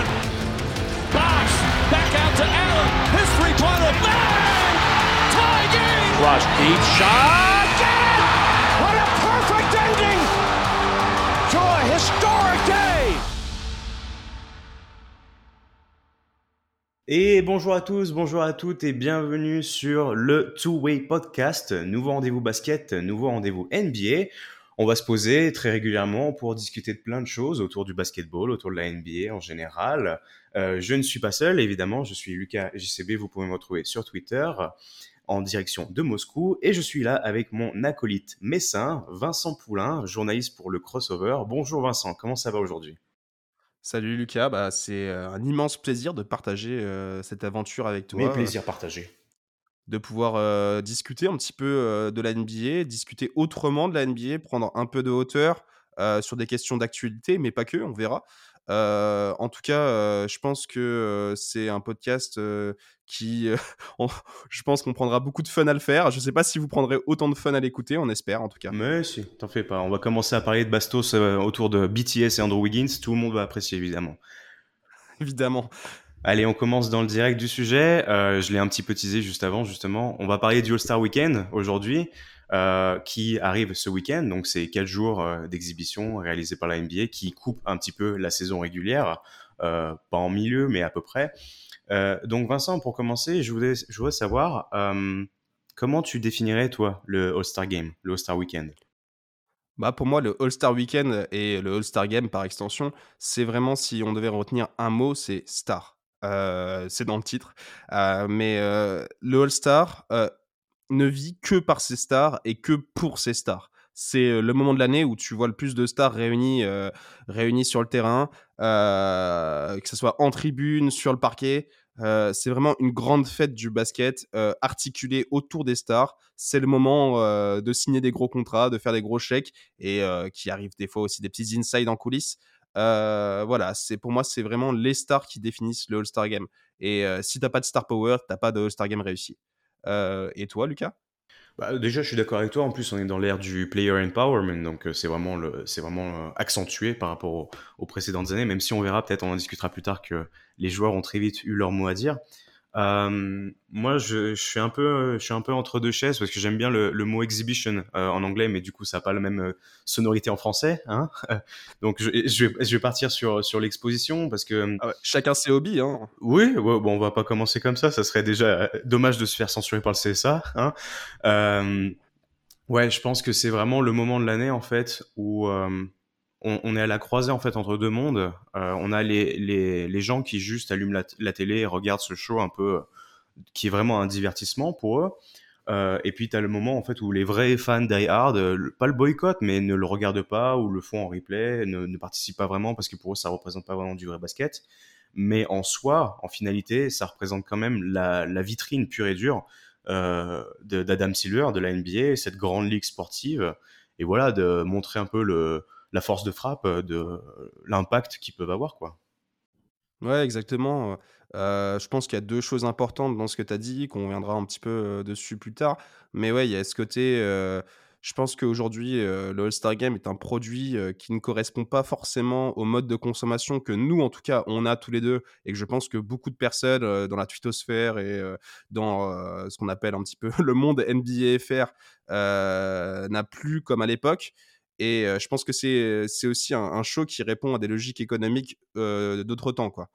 possession. Bosh back out to Allen. His three-pointer. Bang! Tie game. Rush deep shot. Get it! What a perfect ending to a historic day. Et bonjour à tous, bonjour à toutes et bienvenue sur le Two Way Podcast, nouveau rendez-vous basket, nouveau rendez-vous NBA. On va se poser très régulièrement pour discuter de plein de choses autour du basketball, autour de la NBA en général. Euh, je ne suis pas seul, évidemment, je suis Lucas JCB, vous pouvez me retrouver sur Twitter en direction de Moscou et je suis là avec mon acolyte messin, Vincent Poulain, journaliste pour le Crossover. Bonjour Vincent, comment ça va aujourd'hui? Salut Lucas, bah, c'est euh, un immense plaisir de partager euh, cette aventure avec toi. Mes plaisirs partagés. De pouvoir euh, discuter un petit peu euh, de la NBA, discuter autrement de la NBA, prendre un peu de hauteur euh, sur des questions d'actualité, mais pas que, on verra. En tout cas, je pense que c'est un podcast qui, on- je pense qu'on prendra beaucoup de fun à le faire. Je ne sais pas si vous prendrez autant de fun à l'écouter, on espère en tout cas. Mais si, t'en fais pas. On va commencer à parler de Bastos autour de BTS et Andrew Wiggins. Tout le monde va apprécier, évidemment. Évidemment. Allez, on commence dans le direct du sujet. Euh, je l'ai un petit peu teasé juste avant, justement. On va parler du All-Star Weekend aujourd'hui, euh, qui arrive ce week-end. Donc, c'est quatre jours euh, d'exhibition réalisés par la NBA qui coupe un petit peu la saison régulière. Pas en milieu, mais à peu près. Donc, Vincent, pour commencer, je voudrais, je savoir comment tu définirais, toi, le All-Star Game, le All-Star Weekend? Bah pour moi, le All-Star Weekend et le All-Star Game par extension, c'est vraiment, si on devait retenir un mot, c'est star. Euh, c'est dans le titre. Euh, mais euh, le All-Star ne vit que par ses stars et que pour ses stars. C'est le moment de l'année où tu vois le plus de stars réunies, réunies sur le terrain, que ce soit en tribune, sur le parquet. C'est vraiment une grande fête du basket articulée autour des stars. C'est le moment de signer des gros contrats, de faire des gros chèques et qui arrive des fois aussi des petits insides en coulisses. Voilà, c'est pour moi c'est vraiment les stars qui définissent le All-Star Game. Et euh, si t'as pas de star power, t'as pas de All-Star Game réussi. Et toi, Lucas? Bah, déjà, je suis d'accord avec toi. En plus, on est dans l'ère du player empowerment, donc c'est vraiment, accentué par rapport au- aux précédentes années, même si on verra, peut-être on en discutera plus tard, que les joueurs ont très vite eu leur mot à dire. Euh, moi, je, je suis un peu, je suis un peu entre deux chaises parce que j'aime bien le, le mot exhibition euh, en anglais, mais du coup, ça n'a pas la même euh, sonorité en français. Hein donc, je, je, vais, je vais partir sur, sur l'exposition parce que Ah ouais, Chacun ses hobbies. Hein. oui, ouais, bon, on va pas commencer comme ça. Ça serait déjà euh, dommage de se faire censurer par le CSA. Hein. Euh, ouais, je pense que c'est vraiment le moment de l'année en fait où euh, on, est à la croisée en fait entre deux mondes. Euh, on a les, les, les gens qui juste allument la, la télé et regardent ce show un peu euh, qui est vraiment un divertissement pour eux. Euh, et puis tu as le moment en fait où les vrais fans die hard, pas le boycott, mais ne le regardent pas ou le font en replay, ne, ne participent pas vraiment parce que pour eux ça représente pas vraiment du vrai basket. Mais en soi, en finalité, ça représente quand même la, la vitrine pure et dure euh, d'Adam Silver, de la NBA, cette grande ligue sportive. Et voilà, de montrer un peu le, la force de frappe, de l'impact qu'ils peuvent avoir, quoi. Ouais, exactement. Euh, je pense qu'il y a deux choses importantes dans ce que tu as dit, qu'on reviendra un petit peu euh, dessus plus tard. Mais ouais, il y a ce côté. euh, je pense qu'aujourd'hui, euh, le All-Star Game est un produit euh, qui ne correspond pas forcément au mode de consommation que nous, en tout cas, on a tous les deux. Et que je pense que beaucoup de personnes euh, dans la twittosphère et euh, dans euh, ce qu'on appelle un petit peu le monde NBA FR euh, n'a plus comme à l'époque. Et je pense que c'est aussi un, show qui répond à des logiques économiques euh, d'autres temps, quoi.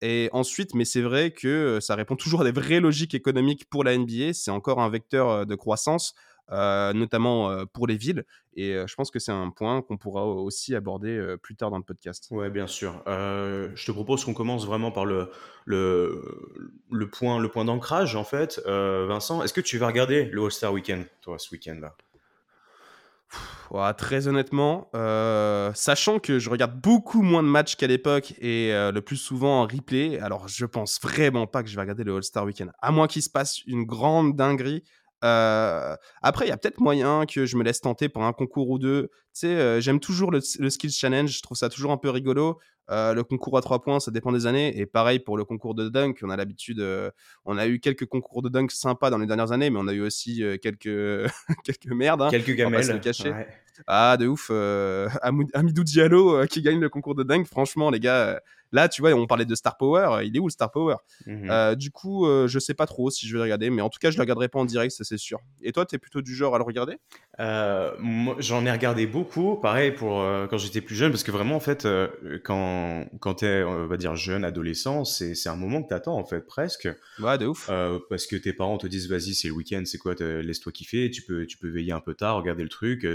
Et ensuite, mais c'est vrai que ça répond toujours à des vraies logiques économiques pour la NBA. C'est encore un vecteur de croissance, notamment pour les villes. Et je pense que c'est un point qu'on pourra aussi aborder plus tard dans le podcast. Ouais, bien sûr. Je te propose qu'on commence vraiment par le, le, point, le point d'ancrage, en fait. Vincent, est-ce que tu vas regarder le All-Star Weekend, toi, ce week-end-là? Très honnêtement, euh, sachant que je regarde beaucoup moins de matchs qu'à l'époque et euh, le plus souvent en replay, alors je pense vraiment pas que je vais regarder le All-Star Weekend. À moins qu'il se passe une grande dinguerie. Euh, après, il y a peut-être moyen que je me laisse tenter pour un concours ou deux. Tu sais, j'aime toujours le, le Skills Challenge, je trouve ça toujours un peu rigolo. Le concours à 3 points, ça dépend des années. Et pareil pour le concours de dunk, on a l'habitude, on a eu quelques concours de dunk sympas dans les dernières années, mais on a eu aussi quelques, quelques merdes. Hein, quelques gamelles. le. Ah, de ouf. Amidou Diallo qui gagne le concours de dunk. Franchement, les gars, Là, tu vois, on parlait de Star Power. Il est où le Star Power? Mhm. euh, Du coup, euh, je sais pas trop si je vais le regarder, mais en tout cas, je le regarderai pas en direct, ça c'est sûr. Et toi, tu es plutôt du genre à le regarder? Euh, J'en ai regardé beaucoup, pareil pour quand j'étais plus jeune, parce que vraiment, en fait, quand, quand tu es, on va dire, jeune, adolescent, c'est un moment que tu attends, en fait, presque. Ouais, de ouf. parce que tes parents te disent, vas-y, c'est le week-end, c'est quoi, laisse-toi kiffer, tu peux, tu peux veiller un peu tard, regarder le truc,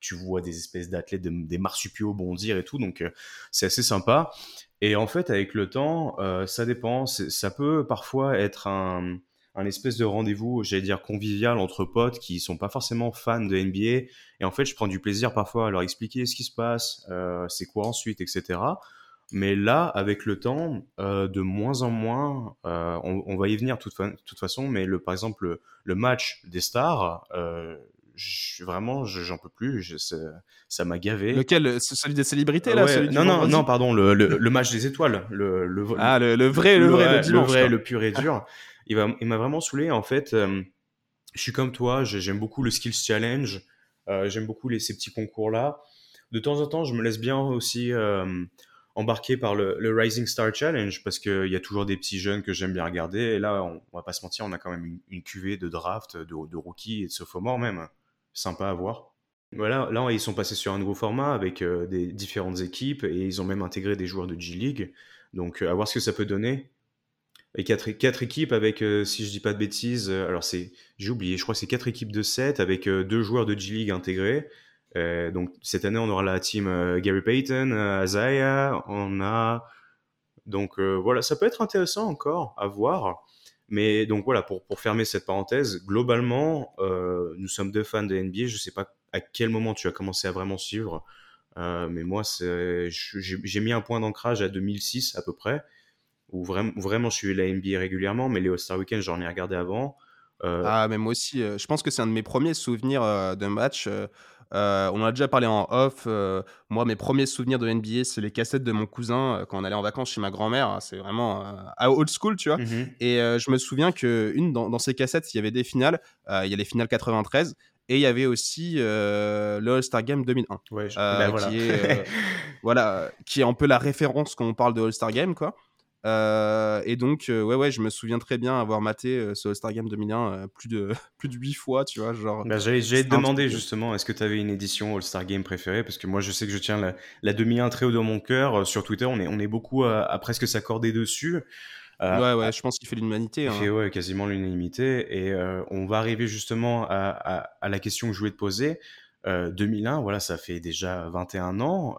tu vois des espèces d'athlètes, des marsupiaux bondir et tout, donc c'est assez sympa. Et en fait, avec le temps, euh, ça dépend. Ça peut parfois être un, un espèce de rendez-vous, j'allais dire convivial entre potes qui sont pas forcément fans de NBA. Et en fait, je prends du plaisir parfois à leur expliquer ce qui se passe, euh, c'est quoi ensuite, etc. Mais là, avec le temps, euh, de moins en moins, euh, on, on, va y venir de toute, toute, façon, mais le, par exemple, le, le match des stars, euh, je, vraiment, j'en peux plus. Je, ça m'a gavé. Lequel Celui des célébrités, là Non, non, non, pardon, le, le, match des étoiles. Le, le, ah, le, vrai, le, vrai, le, vrai, le pur et dur. il m'a il vraiment saoulé. En fait, euh, je suis comme toi, j'aime beaucoup le Skills Challenge. Euh, j'aime beaucoup les, ces petits concours-là. De temps en temps, je me laisse bien aussi embarquer par le, Rising Star Challenge parce qu'il y a toujours des petits jeunes que j'aime bien regarder. Et là, on, on, va pas se mentir, on a quand même une, une cuvée de draft, de, rookies et de sophomores même sympa à voir. Voilà, là, ils sont passés sur un nouveau format avec euh, des différentes équipes et ils ont même intégré des joueurs de G-League. Donc, euh, à voir ce que ça peut donner. Et quatre, quatre équipes avec, euh, si je dis pas de bêtises, alors c'est, j'ai oublié, je crois que c'est quatre équipes de 7 avec deux joueurs de G-League intégrés. Donc, cette année, on aura la team Gary Payton, Isaiah, on a. Donc, voilà, ça peut être intéressant encore à voir. Mais donc voilà, pour, pour fermer cette parenthèse, globalement, euh, nous sommes deux fans de NBA. Je ne sais pas à quel moment tu as commencé à vraiment suivre, euh, mais moi, j'ai mis un point d'ancrage à 2006 à peu près, où vraiment, vraiment je suis la NBA régulièrement, mais les All-Star Weekend, j'en ai regardé avant. Euh, ah, mais moi aussi, je pense que c'est un de mes premiers souvenirs d'un match euh, on en a déjà parlé en off. Euh, moi, mes premiers souvenirs de NBA, c'est les cassettes de mon cousin euh, quand on allait en vacances chez ma grand-mère. C'est vraiment à old school, tu vois. Mmh et je me souviens que une dans, ces cassettes, il y avait des finales. il y a les finales 93 et il y avait aussi le All-Star Game 2001. Ben voilà. Qui est, voilà, qui est un peu la référence quand on parle de All-Star Game, quoi. Euh, et donc, euh, ouais, ouais, je me souviens très bien avoir maté euh, ce All-Star Game 2001 plus de plus de 8 fois, tu vois, genre. Bah, J'allais te demander justement, est-ce que tu avais une édition All-Star Game préférée? Parce que moi, je sais que je tiens la, la 2001 très haut dans mon cœur. Sur Twitter, on est, on est beaucoup à, presque s'accorder dessus. ouais, ouais, je pense qu'il fait l'unanimité. Il hein. fait ouais, quasiment l'unanimité. Et on va arriver justement à, à, à, la question que je voulais te poser. 2001, voilà, ça fait déjà 21 ans.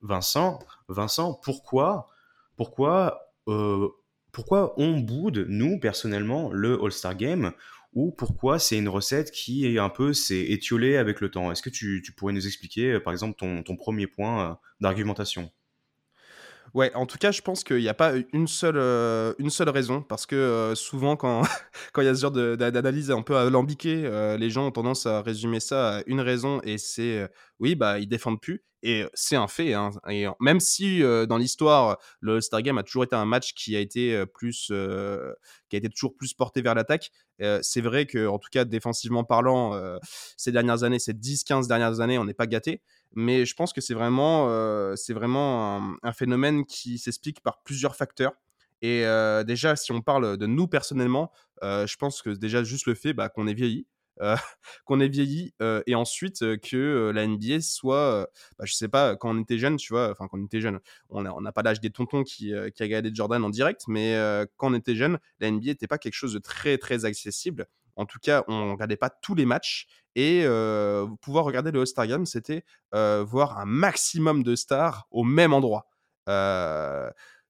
Vincent, Vincent, pourquoi pourquoi, euh, pourquoi on boude, nous, personnellement, le All-Star Game ou pourquoi c'est une recette qui est un peu s'est étiolée avec le temps? Est-ce que tu, pourrais nous expliquer, euh, par exemple, ton, ton premier point euh, d'argumentation? Ouais, en tout cas, je pense qu'il n'y a pas une seule, une seule raison, parce que souvent, quand quand il y a ce genre d'analyse un peu alambiquée, les gens ont tendance à résumer ça à une raison, et c'est oui, bah, ils défendent plus. Et c'est un fait. Hein. Et même si dans l'histoire, le All-Star Game a toujours été un match qui a été plus, qui a été toujours plus porté vers l'attaque, c'est vrai que, en tout cas, défensivement parlant, ces dernières années, ces 10-15 dernières années, on n'est pas gâté. Mais je pense que c'est vraiment, c'est vraiment un, phénomène qui s'explique par plusieurs facteurs. Et déjà, si on parle de nous personnellement, je pense que déjà juste le fait bah, qu'on ait vieilli, qu'on ait vieilli euh, et ensuite euh, que la NBA soit, bah, je sais pas, quand on était jeune, tu vois, enfin quand on était jeune, on n'a pas l'âge des tontons qui, a regardé Jordan en direct, mais quand on était jeune, la NBA n'était pas quelque chose de très très accessible. En tout cas, on regardait pas tous les matchs et pouvoir regarder le All-Star Game, c'était voir un maximum de stars au même endroit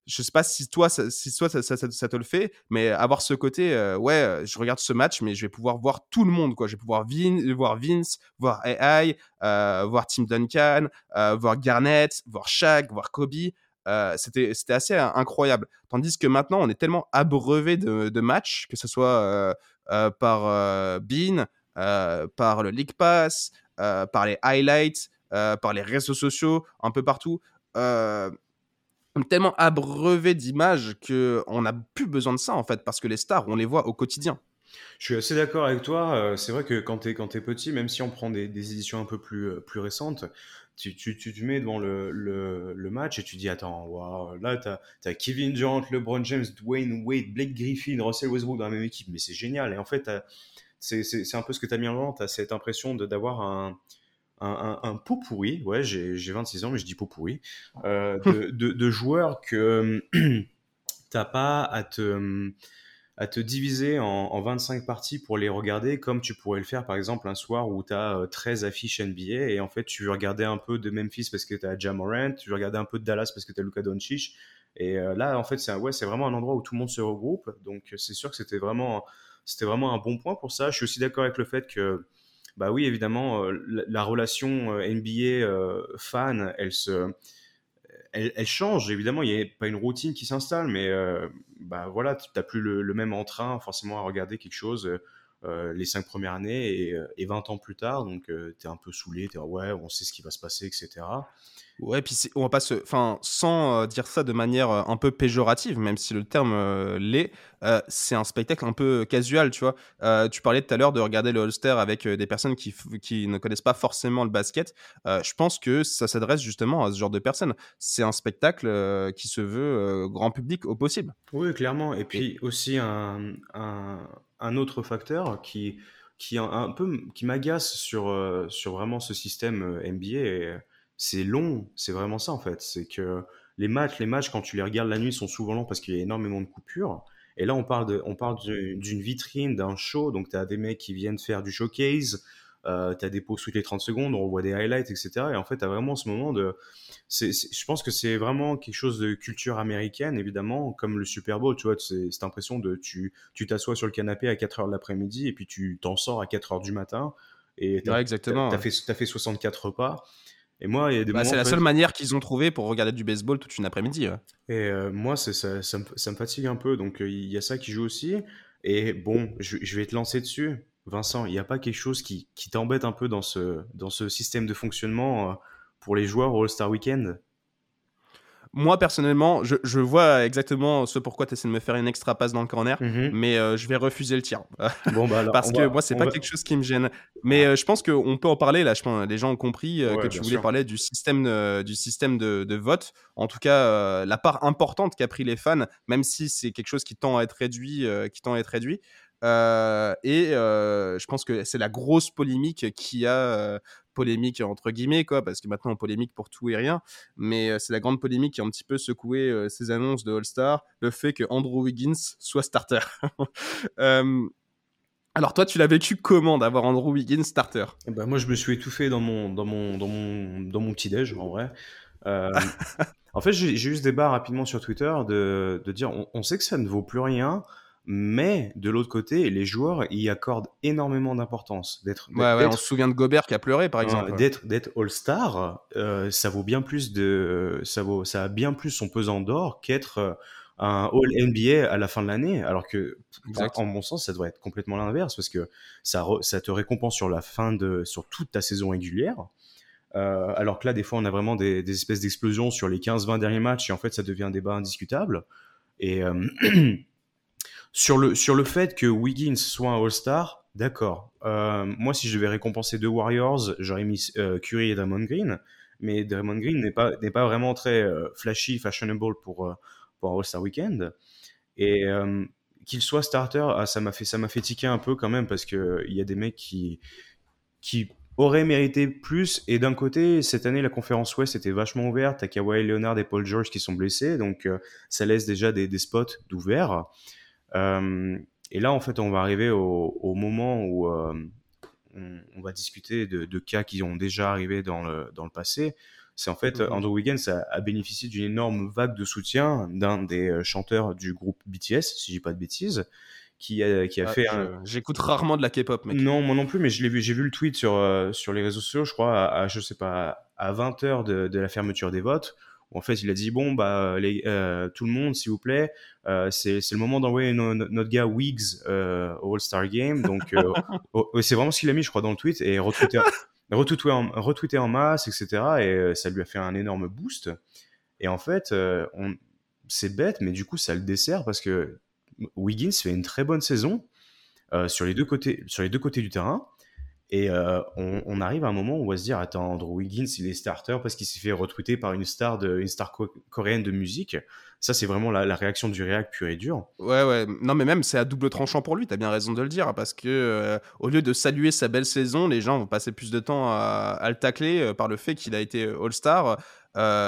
je sais pas si toi, ça, si toi ça, te le fait, mais avoir ce côté, euh, ouais, euh, je regarde ce match, mais je vais pouvoir voir tout le monde, quoi. Je vais pouvoir voir Vince, voir AI, euh, voir Tim Duncan, voir Garnett, voir Shaq, voir Kobe. c'était assez incroyable. Tandis que maintenant, on est tellement abreuvé de, de matchs, que ce soit par Bean, par le League Pass, par les highlights, par les réseaux sociaux, un peu partout tellement abreuvé d'images qu'on n'a plus besoin de ça en fait, parce que les stars, on les voit au quotidien. Je suis assez d'accord avec toi. euh, C'est vrai que quand tu es, quand t'es petit, même si on prend des, éditions un peu plus, euh, plus récentes, tu, tu, tu te mets devant le, le, match et tu dis Attends, waouh, là, tu as, Kevin Durant, LeBron James, Dwayne Wade, Blake Griffin, Russell Westbrook dans la même équipe. Mais c'est génial. Et en fait, t'as- c'est un peu ce que tu as mis en avant. Tu as cette impression d'avoir un, un, un, pot pourri. Ouais, j'ai j'ai 26 ans, mais je dis pot pourri. euh, de, joueurs que t'as pas à te à te diviser en, en 25 parties pour les regarder comme tu pourrais le faire par exemple un soir où tu as 13 affiches NBA et en fait tu veux regarder un peu de Memphis parce que tu as Jamorant, tu veux regarder un peu de Dallas parce que tu as Luka Doncic et euh, là en fait c'est ouais, vraiment un endroit où tout le monde se regroupe donc c'est sûr que c'était vraiment c'était vraiment un bon point pour ça. Je suis aussi d'accord avec le fait que bah oui évidemment euh, la, la relation euh, NBA euh, fan elle se elle, change, évidemment, il n'y a pas une routine qui s'installe, mais euh, bah voilà, tu n'as plus le, même entrain forcément à regarder quelque chose euh, les cinq premières années et, euh, et 20 ans plus tard, donc tu es un peu saoulé, tu es ouais, on sait ce qui va se passer, etc. Ouais, puis on va pas se, enfin, sans euh, dire ça de manière euh, un peu péjorative, même si le terme euh, l'est, c'est un spectacle un peu casual, tu vois. Tu parlais tout à l'heure de regarder le All-Star avec des personnes qui, qui ne connaissent pas forcément le basket. Je pense que ça s'adresse justement à ce genre de personnes. C'est un spectacle qui se veut grand public au possible. Oui, clairement. Et puis aussi un, un, un autre facteur qui, qui, un, un peu, qui m'agace sur, sur vraiment ce système NBA, et c'est long, c'est vraiment ça en fait. C'est que les matchs, les matchs, quand tu les regardes la nuit, sont souvent longs parce qu'il y a énormément de coupures. Et là, on parle de, on parle d'une vitrine, d'un show. Donc, tu as des mecs qui viennent faire du showcase. Euh, tu as des pauses toutes les 30 secondes, on voit des highlights, etc. Et en fait, tu as vraiment ce moment de. je pense que c'est vraiment quelque chose de culture américaine, évidemment, comme le Super Bowl. Tu vois, c'est cette impression de. Tu tu t'assois sur le canapé à 4 heures de l'après-midi et puis tu t'en sors à 4 heures du matin. Et tu Ouais, as, exactement. fait, t'as fait 64 repas. Et moi, il y a des Bah, c'est la fait- seule manière qu'ils ont trouvé pour regarder du baseball toute une après-midi. ouais. et euh, moi, ça, ça, me, ça me fatigue un peu. Donc, euh, il y a ça qui joue aussi. Et bon, je, je vais te lancer dessus. Vincent, il n'y a pas quelque chose qui, qui t'embête un peu dans ce, dans ce système de fonctionnement euh, pour les joueurs au All-Star Weekend? Moi, personnellement, je, je vois exactement ce pourquoi tu essaies de me faire une extra passe dans le corner, Mhm. mais euh, je vais refuser le tir. Bon, bah alors, Parce que va- moi, c'est pas va- quelque chose qui me gêne. Mais euh, je pense qu'on peut en parler là. Je pense les gens ont compris euh, Ouais, que tu voulais sûr. parler du système, de, du système de, de vote. En tout cas, euh, la part importante qu'a pris les fans, même si c'est quelque chose qui tend à être réduit, euh, qui tend à être réduit. Euh, et euh, je pense que c'est la grosse polémique qui a euh, polémique entre guillemets quoi, parce que maintenant on polémique pour tout et rien. Mais c'est la grande polémique qui a un petit peu secoué ces annonces de All Star, le fait que Andrew Wiggins soit starter. Alors toi, tu l'as vécu comment d'avoir Andrew Wiggins starter? Eh ben, moi, je me suis étouffé dans mon, dans mon, dans mon, dans mon petit-déj, en vrai. En fait, j'ai j'ai eu ce débat rapidement sur Twitter de, de dire on, on sait que ça ne vaut plus rien, mais de l'autre côté, les joueurs y accordent énormément d'importance. D'être Ouais, ouais, d'être- on se souvient de Gobert qui a pleuré par exemple. d'être d'être All-Star, euh, ça vaut bien plus de ça vaut ça a bien plus son pesant d'or qu'être euh, un All NBA à la fin de l'année alors que Exact. en mon sens ça devrait être complètement l'inverse parce que ça re- ça te récompense sur la fin de sur toute ta saison régulière Euh, alors que là des fois on a vraiment des, des espèces d'explosions sur les 15-20 derniers matchs et en fait ça devient un débat indiscutable et euh, sur le sur le fait que Wiggins soit un All-Star d'accord euh, moi, si je devais récompenser deux Warriors, j'aurais mis euh, Curry et Draymond Green. Mais Draymond Green n'est pas, pas vraiment très euh, flashy, fashionable pour, pour un All-Star Weekend. Et qu'il soit starter, ah, ça m'a fait, fait tiquer un peu quand même parce qu'il y a des mecs qui, qui auraient mérité plus. Et d'un côté, cette année, la conférence Ouest était vachement ouverte. T'as Kawhi Leonard et Paul George qui sont blessés. Donc, ça laisse déjà des, des spots d'ouvert. Et là, en fait, on va arriver au, au moment où on, on va discuter de, de cas qui ont déjà arrivé dans le, dans le passé. C'est en fait, Mhm. Andrew Wiggins a, a bénéficié d'une énorme vague de soutien d'un des euh, chanteurs du groupe BTS, si je dis pas de bêtises, qui a, qui a Ah, fait un, J'écoute rarement de la K-pop, mec. non, moi non plus, mais je l'ai vu, j'ai vu le tweet sur, euh, sur les réseaux sociaux, je crois, à, à, je sais pas, à 20 heures de, de la fermeture des votes, où en fait il a dit bon bah les, euh, tout le monde s'il vous plaît, euh, c'est le moment d'envoyer no- no- notre gars Wiggs euh, au All Star Game, donc euh, c'est vraiment ce qu'il a mis, je crois, dans le tweet et retweeté, retweeté, en, retweeté en masse, etc. Et euh, ça lui a fait un énorme boost. Et en fait, on... c'est bête, mais du coup, ça le dessert parce que Wiggins fait une très bonne saison sur, les deux côtés, sur les deux côtés du terrain. Et euh, on, arrive à un moment où on va se dire attends Andrew Wiggins il est starter parce qu'il s'est fait retweeter par une star de une star coréenne de musique. Ça c'est vraiment la, réaction du réac pur et dur. Ouais ouais non mais même c'est à double tranchant pour lui. T'as bien raison de le dire parce que euh, au lieu de saluer sa belle saison, les gens vont passer plus de temps à, le tacler euh, par le fait qu'il a été All Star.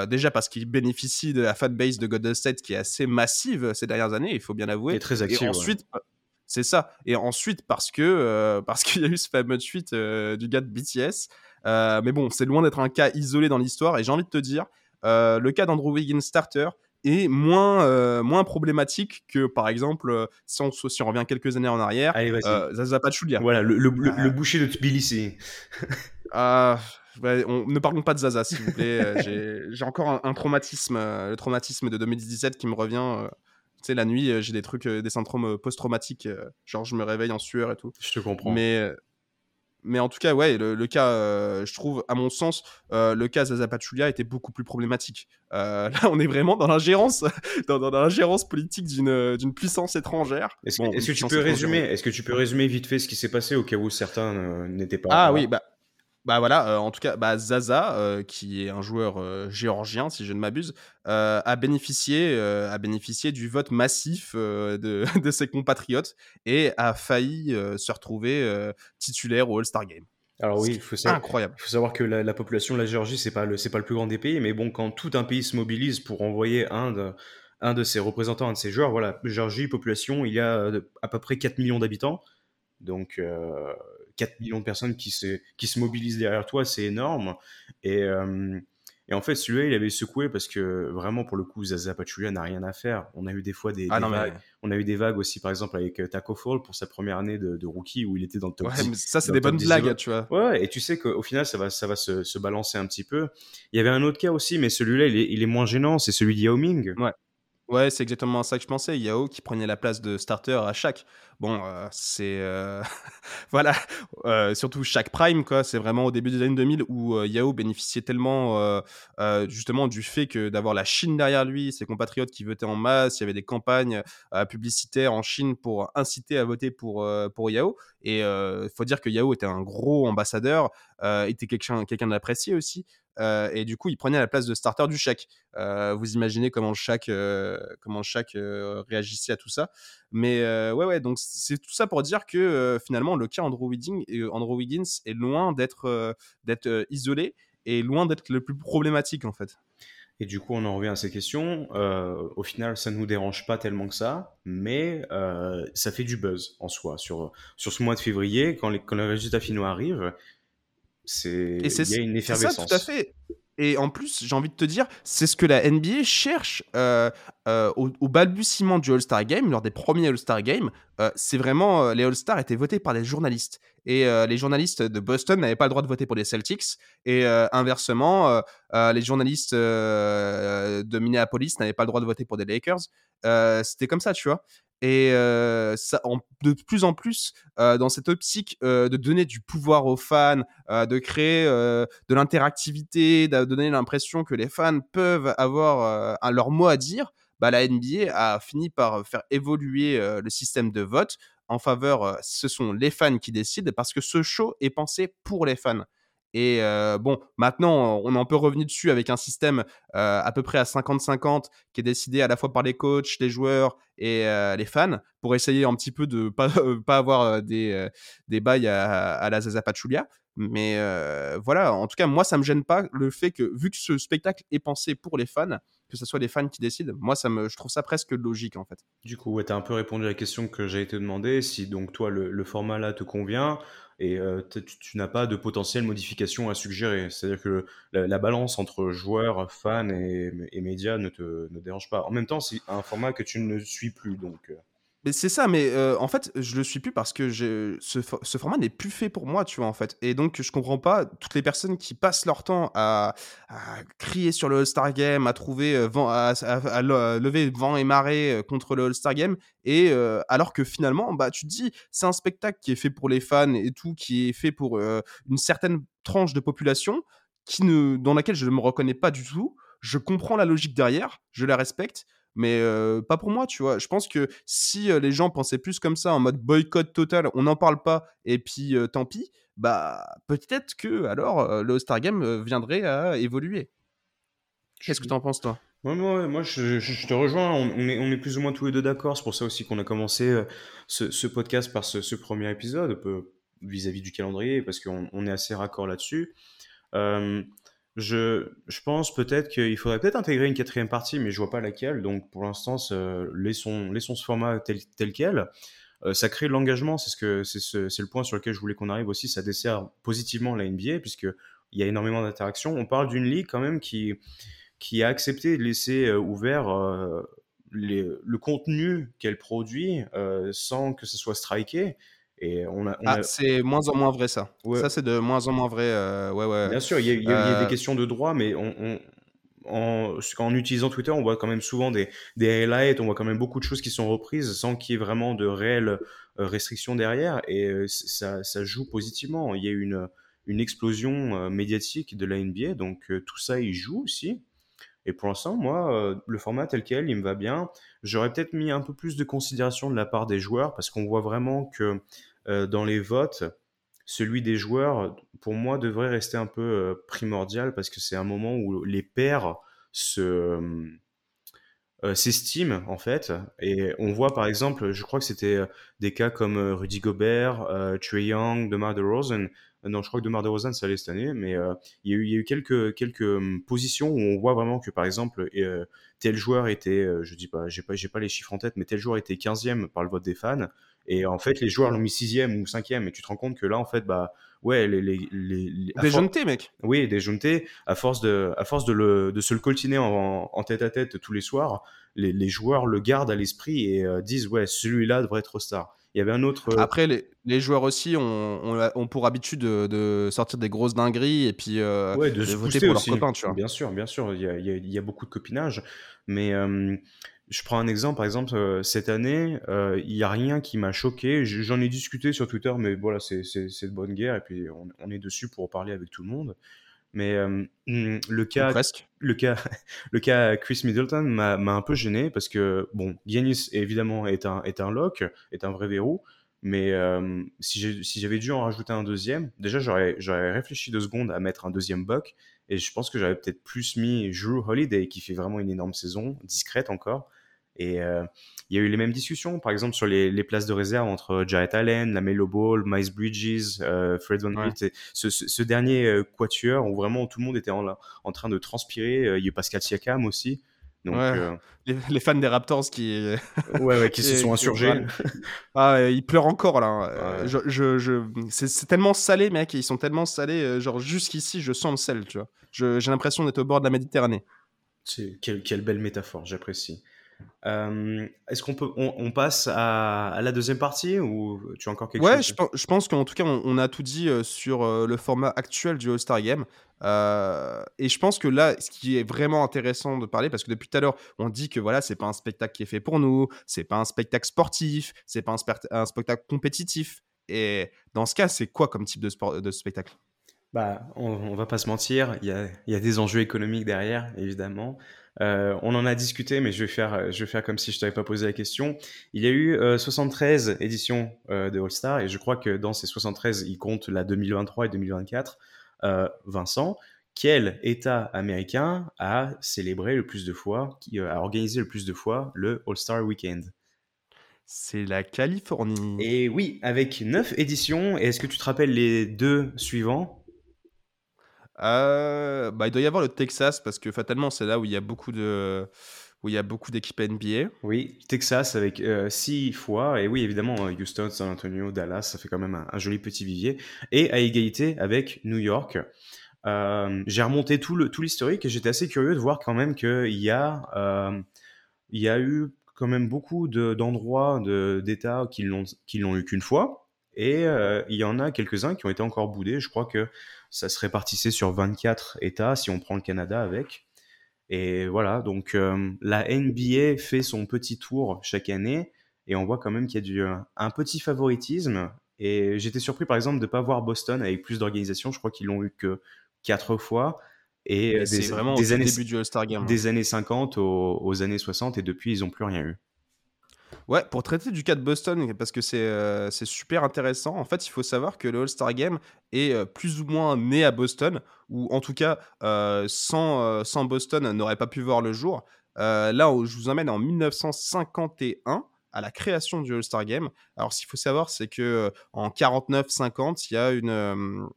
déjà parce qu'il bénéficie de la fanbase de Golden State qui est assez massive ces dernières années, il faut bien l'avouer. Et très active. Et ensuite, c'est ça. Et ensuite, parce que euh, parce qu'il y a eu ce fameux tweet euh, du gars de BTS. Euh, mais bon, c'est loin d'être un cas isolé dans l'histoire. Et j'ai envie de te dire, le cas d'Andrew Wiggins starter est moins, moins problématique que, par exemple, si on, si on revient quelques années en arrière, Zaza Pachulia. Voilà, le, le, boucher de Tbilisi. Ah, on, ne parlons pas de Zaza, s'il vous plaît. j'ai encore un, un, traumatisme, le traumatisme de 2017 qui me revient sais, la nuit, euh, j'ai des trucs, euh, des syndromes euh, post-traumatiques, genre je me réveille en sueur et tout. Je te comprends. Mais, mais en tout cas, ouais, le, cas, je trouve, à mon sens, le cas Zaza Pachulia était beaucoup plus problématique. là, on est vraiment dans l'ingérence, dans, dans, l'ingérence politique d'une, d'une puissance étrangère. Est-ce, que tu peux résumer, est-ce que tu peux résumer vite fait ce qui s'est passé au cas où certains n'étaient pas Ah oui, bah bah voilà, euh, en tout cas, bah Zaza, euh, qui est un joueur euh, géorgien, si je ne m'abuse, a bénéficié, a bénéficié du vote massif de, de, ses compatriotes et a failli se retrouver titulaire au All-Star Game. Alors oui, il faut savoir, incroyable. Il faut savoir que la, population de la Géorgie, c'est pas le, c'est pas le plus grand des pays, mais bon, quand tout un pays se mobilise pour envoyer un de, un de ses représentants, un de ses joueurs, voilà, Géorgie, population, il y a à peu près 4 millions d'habitants, donc 4 millions de personnes qui se, qui se mobilisent derrière toi, c'est énorme. Et, euh, et, en fait, celui-là, il avait secoué parce que vraiment, pour le coup, Zaza Pachulia n'a rien à faire. On a eu des fois des, ah vagues. On a eu des vagues aussi, par exemple, avec euh, Taco Fall pour sa première année de, rookie où il était dans le top ouais, ça, c'est des bonnes blagues, tu vois. Ouais, et tu sais qu'au final, ça va, ça va se, se, balancer un petit peu. Il y avait un autre cas aussi, mais celui-là, il est, il est moins gênant, c'est celui de Yao Ming. Ouais. Ouais, c'est exactement ça que je pensais. Yao qui prenait la place de starter à chaque. Bon, euh, c'est. Euh, voilà. Euh, surtout chaque prime, quoi. C'est vraiment au début des années 2000 où Yao bénéficiait tellement, justement, du fait que d'avoir la Chine derrière lui, ses compatriotes qui votaient en masse. Il y avait des campagnes publicitaires en Chine pour inciter à voter pour, pour Yao. Et il faut dire que Yao était un gros ambassadeur, était quelqu'un quelqu'un d'apprécié aussi. Euh, et du coup, il prenait la place de starter du Shaq. Euh, vous imaginez comment le Shaq, euh, comment réagissait à tout ça. Mais ouais, ouais, donc c'est tout ça pour dire que finalement, le cas Andrew Wiggins, Andrew Wiggins est loin d'être d'être isolé et loin d'être le plus problématique en fait. Et du coup, on en revient à ces questions. au final, ça ne nous dérange pas tellement que ça, mais ça fait du buzz en soi. Sur, sur ce mois de février, quand les, quand les résultats finaux arrivent, c'est il y a une effervescence. Ça, tout à fait. Et en plus, j'ai envie de te dire, c'est ce que la NBA cherche euh, euh, au, balbutiement du All-Star Game, lors des premiers All-Star Games. Euh, c'est vraiment, les All-Stars étaient votés par des journalistes. Et les journalistes de Boston n'avaient pas le droit de voter pour les Celtics. Et inversement, les journalistes de Minneapolis n'avaient pas le droit de voter pour des Lakers. C'était comme ça, tu vois. Et de plus en plus, dans cette optique de donner du pouvoir aux fans, de créer de l'interactivité, de donner l'impression que les fans peuvent avoir leur mot à dire, bah, la NBA a fini par faire évoluer le système de vote en faveur, ce sont les fans qui décident, parce que ce show est pensé pour les fans. Et bon, maintenant, on en peut revenir dessus avec un système à peu près à 50-50 qui est décidé à la fois par les coachs, les joueurs et les fans pour essayer un petit peu de pas, pas avoir des, des bails à, la Zaza Pachulia. Mais voilà, en tout cas, moi, ça me gêne pas le fait que, vu que ce spectacle est pensé pour les fans, que ce soit les fans qui décident, moi, ça me, je trouve ça presque logique, en fait. Du coup, ouais, tu as un peu répondu à la question que j'ai été demandée. Si donc, toi, le, le format là te convient, et euh, tu, n'as pas de potentielle modification à suggérer. C'est-à-dire que la, balance entre joueurs, fans et, médias ne te dérange pas. En même temps, c'est un format que tu ne suis plus, donc. C'est ça, mais euh, en fait, je le suis plus parce que ce, format n'est plus fait pour moi, tu vois, en fait. Et donc, je comprends pas toutes les personnes qui passent leur temps à, crier sur le All-Star Game, à trouver euh, à, lever vent et marée euh, contre le All-Star Game, et alors que finalement, bah, tu te dis, c'est un spectacle qui est fait pour les fans et tout, qui est fait pour une certaine tranche de population qui ne, dans laquelle je ne me reconnais pas du tout. je comprends la logique derrière, je la respecte, mais pas pour moi, tu vois. Je pense que si les gens pensaient plus comme ça, en mode boycott total, on n'en parle pas, et puis tant pis, bah peut-être que alors le All-Star Game viendrait à évoluer. Qu'est-ce que tu en penses, toi? Ouais, moi, moi je, te rejoins. On, est, on, est, plus ou moins tous les deux d'accord. C'est pour ça aussi qu'on a commencé ce, podcast par ce, premier épisode vis-à-vis du calendrier, parce qu'on on est assez raccord là-dessus. Je, pense peut-être qu'il faudrait peut-être intégrer une quatrième partie, mais je vois pas laquelle. Donc pour l'instant, laissons, ce format tel, quel. Euh, ça crée de l'engagement, c'est ce c'est le point sur lequel je voulais qu'on arrive aussi. Ça dessert positivement la NBA puisque il y a énormément d'interactions. On parle d'une ligue quand même qui qui a accepté de laisser euh, ouvert euh, le contenu qu'elle produit sans que ce soit striké. Et on a, ah, c'est moins en moins vrai ça. Ça c'est de moins en moins vrai. Euh, ouais, ouais. Bien sûr, il y, a des euh, questions de droit, mais on, en, en, utilisant Twitter, on voit quand même souvent des, des highlights, on voit quand même beaucoup de choses qui sont reprises sans qu'il y ait vraiment de réelles euh, restrictions derrière, et ça, ça, joue positivement. Il y a eu une, une explosion médiatique de la NBA, donc tout ça, il joue aussi. Et pour l'instant, moi, le format tel quel, il me va bien. J'aurais peut-être mis un peu plus de considération de la part des joueurs, parce qu'on voit vraiment que dans les votes, celui des joueurs, pour moi, devrait rester un peu euh, primordial parce que c'est un moment où les pairs se euh, s'estiment en fait. Et on voit par exemple je crois que c'était des cas comme Rudy Gobert, Trey Young, DeMar DeRozan. Non je crois que DeMar DeRozan ça allait cette année mais il y, a eu, il y a eu quelques quelques hum, positions où on voit vraiment que par exemple tel joueur était je dis pas j'ai pas j'ai pas les chiffres en tête mais tel joueur était 15e par le vote des fans et en fait, les joueurs l'ont mis sixième ou cinquième. Et tu te rends compte que là, en fait, bah, ouais, les, les, les, des mec. Oui, des. À force de, à force de, le, de se le coltiner en, en, tête à tête tous les soirs, les, les joueurs le gardent à l'esprit et euh, disent, ouais, celui-là devrait être star. Il y avait un autre. Euh, Après, les, les joueurs aussi ont, ont, pour habitude de, de, sortir des grosses dingueries et puis euh, ouais, de, voter pour leurs copains, tu vois. Bien sûr, bien sûr. Il y a, il y a, beaucoup de copinage. Mais je prends un exemple, par exemple, euh, cette année, euh, il n'y a rien qui m'a choqué. J'en ai discuté sur Twitter, mais voilà, c'est de bonne guerre, et puis on, est dessus pour parler avec tout le monde. Mais euh, hmm, le cas, le cas, le cas Chris Middleton m'a un peu gêné parce que bon, Giannis évidemment est un est un lock, est un vrai verrou. Mais si j'avais dû en rajouter un deuxième, déjà j'aurais réfléchi deux secondes à mettre un deuxième buck et je pense que j'aurais peut-être plus mis Drew Holiday qui fait vraiment une énorme saison, discrète encore, et euh, il y a eu les mêmes discussions, par exemple, sur les, les places de réserve entre Jarrett Allen, la Melo Ball, Miles Bridges, euh, Fred Van Vliet. Ce, ce, dernier euh, quatuor où vraiment tout le monde était en, en train de transpirer. il y a eu Pascal Siakam aussi. Donc, les, fans des Raptors qui, ouais, ouais, qui se sont insurgés. ah, ils pleurent encore là. Je, je, je... C'est tellement salé, mec. Ils sont tellement salés. Genre, jusqu'ici, je sens le sel, tu vois. J'ai l'impression d'être au bord de la Méditerranée. Quelle, quelle belle métaphore, j'apprécie. Euh, est-ce qu'on peut, on, passe à, la deuxième partie ou tu as encore quelque chose Ouais, je, pense qu'en tout cas, on, a tout dit euh, sur euh, le format actuel du All-Star Game. et je pense que là, ce qui est vraiment intéressant de parler, parce que depuis tout à l'heure, on dit que voilà, c'est pas un spectacle qui est fait pour nous, c'est pas un spectacle sportif, c'est pas un, spectacle compétitif. Et dans ce cas, c'est quoi comme type de, sport, de spectacle? Bah, on, on, va pas se mentir, il y a, y a, des enjeux économiques derrière, évidemment. Euh, on en a discuté, mais je vais faire, je vais faire comme si je t'avais pas posé la question. Il y a eu 73 euh, éditions euh, de All Star et je crois que dans ces 73, il compte la 2023 et 2024. Vincent, quel État américain a célébré le plus de fois, qui a organisé le plus de fois le All Star Weekend? C'est la Californie. Et oui, avec 9 éditions. Est-ce que tu te rappelles les deux suivants? Euh, bah, il doit y avoir le Texas parce que fatalement, c'est là où il y a beaucoup de où il y a beaucoup d'équipes NBA. Oui, Texas avec 6 euh, fois, et oui, évidemment, hein, Houston, San Antonio, Dallas, ça fait quand même un, joli petit vivier, et à égalité avec New York. Euh, j'ai remonté tout l'historique tout et j'étais assez curieux de voir quand même qu'il y, a, euh, il y a eu quand même beaucoup d'endroits, d'États qui l'ont eu qu'une fois, et il y en a quelques-uns qui ont été encore boudés. Je crois que ça se répartissait sur 24 États si on prend le Canada avec. Et voilà, donc euh, la NBA fait son petit tour chaque année et on voit quand même qu'il y a du, un petit favoritisme. Et j'étais surpris par exemple de ne pas voir Boston avec plus d'organisation. Je crois qu'ils l'ont eu que quatre fois. Et des, vraiment des au années, début du All-Star Game. hein. des années 50 aux, aux années 60, et depuis, ils n'ont plus rien eu. Ouais, pour traiter du cas de Boston, parce que c'est euh, super intéressant, en fait, il faut savoir que le All-Star Game est euh, plus ou moins né à Boston, ou en tout cas, euh, sans, euh, sans Boston, n'aurait pas pu voir le jour. Là, je vous emmène en 1951, à la création du All-Star Game. Alors, ce qu'il faut savoir, c'est que en 49-50, il y a une...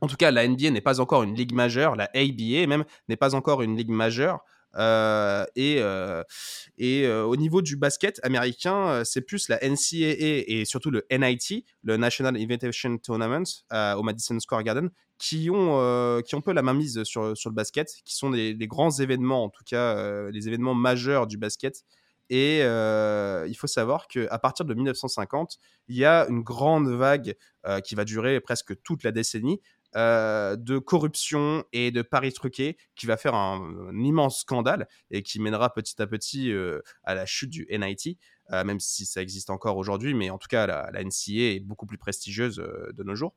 en tout cas, la NBA n'est pas encore une ligue majeure, la ABA même n'est pas encore une ligue majeure. Euh, et euh, et euh, au niveau du basket américain, c'est plus la NCAA et surtout le NIT, le National Invitation Tournament au Madison Square Garden, qui ont, qui ont peu la mainmise sur, sur le basket, qui sont des grands événements, en tout cas les événements majeurs du basket. Et il faut savoir qu'à partir de 1950, il y a une grande vague qui va durer presque toute la décennie euh, de corruption et de paris truqués qui va faire un, immense scandale et qui mènera petit à petit euh, à la chute du NIT, euh, même si ça existe encore aujourd'hui, mais en tout cas la, la NCA est beaucoup plus prestigieuse de nos jours.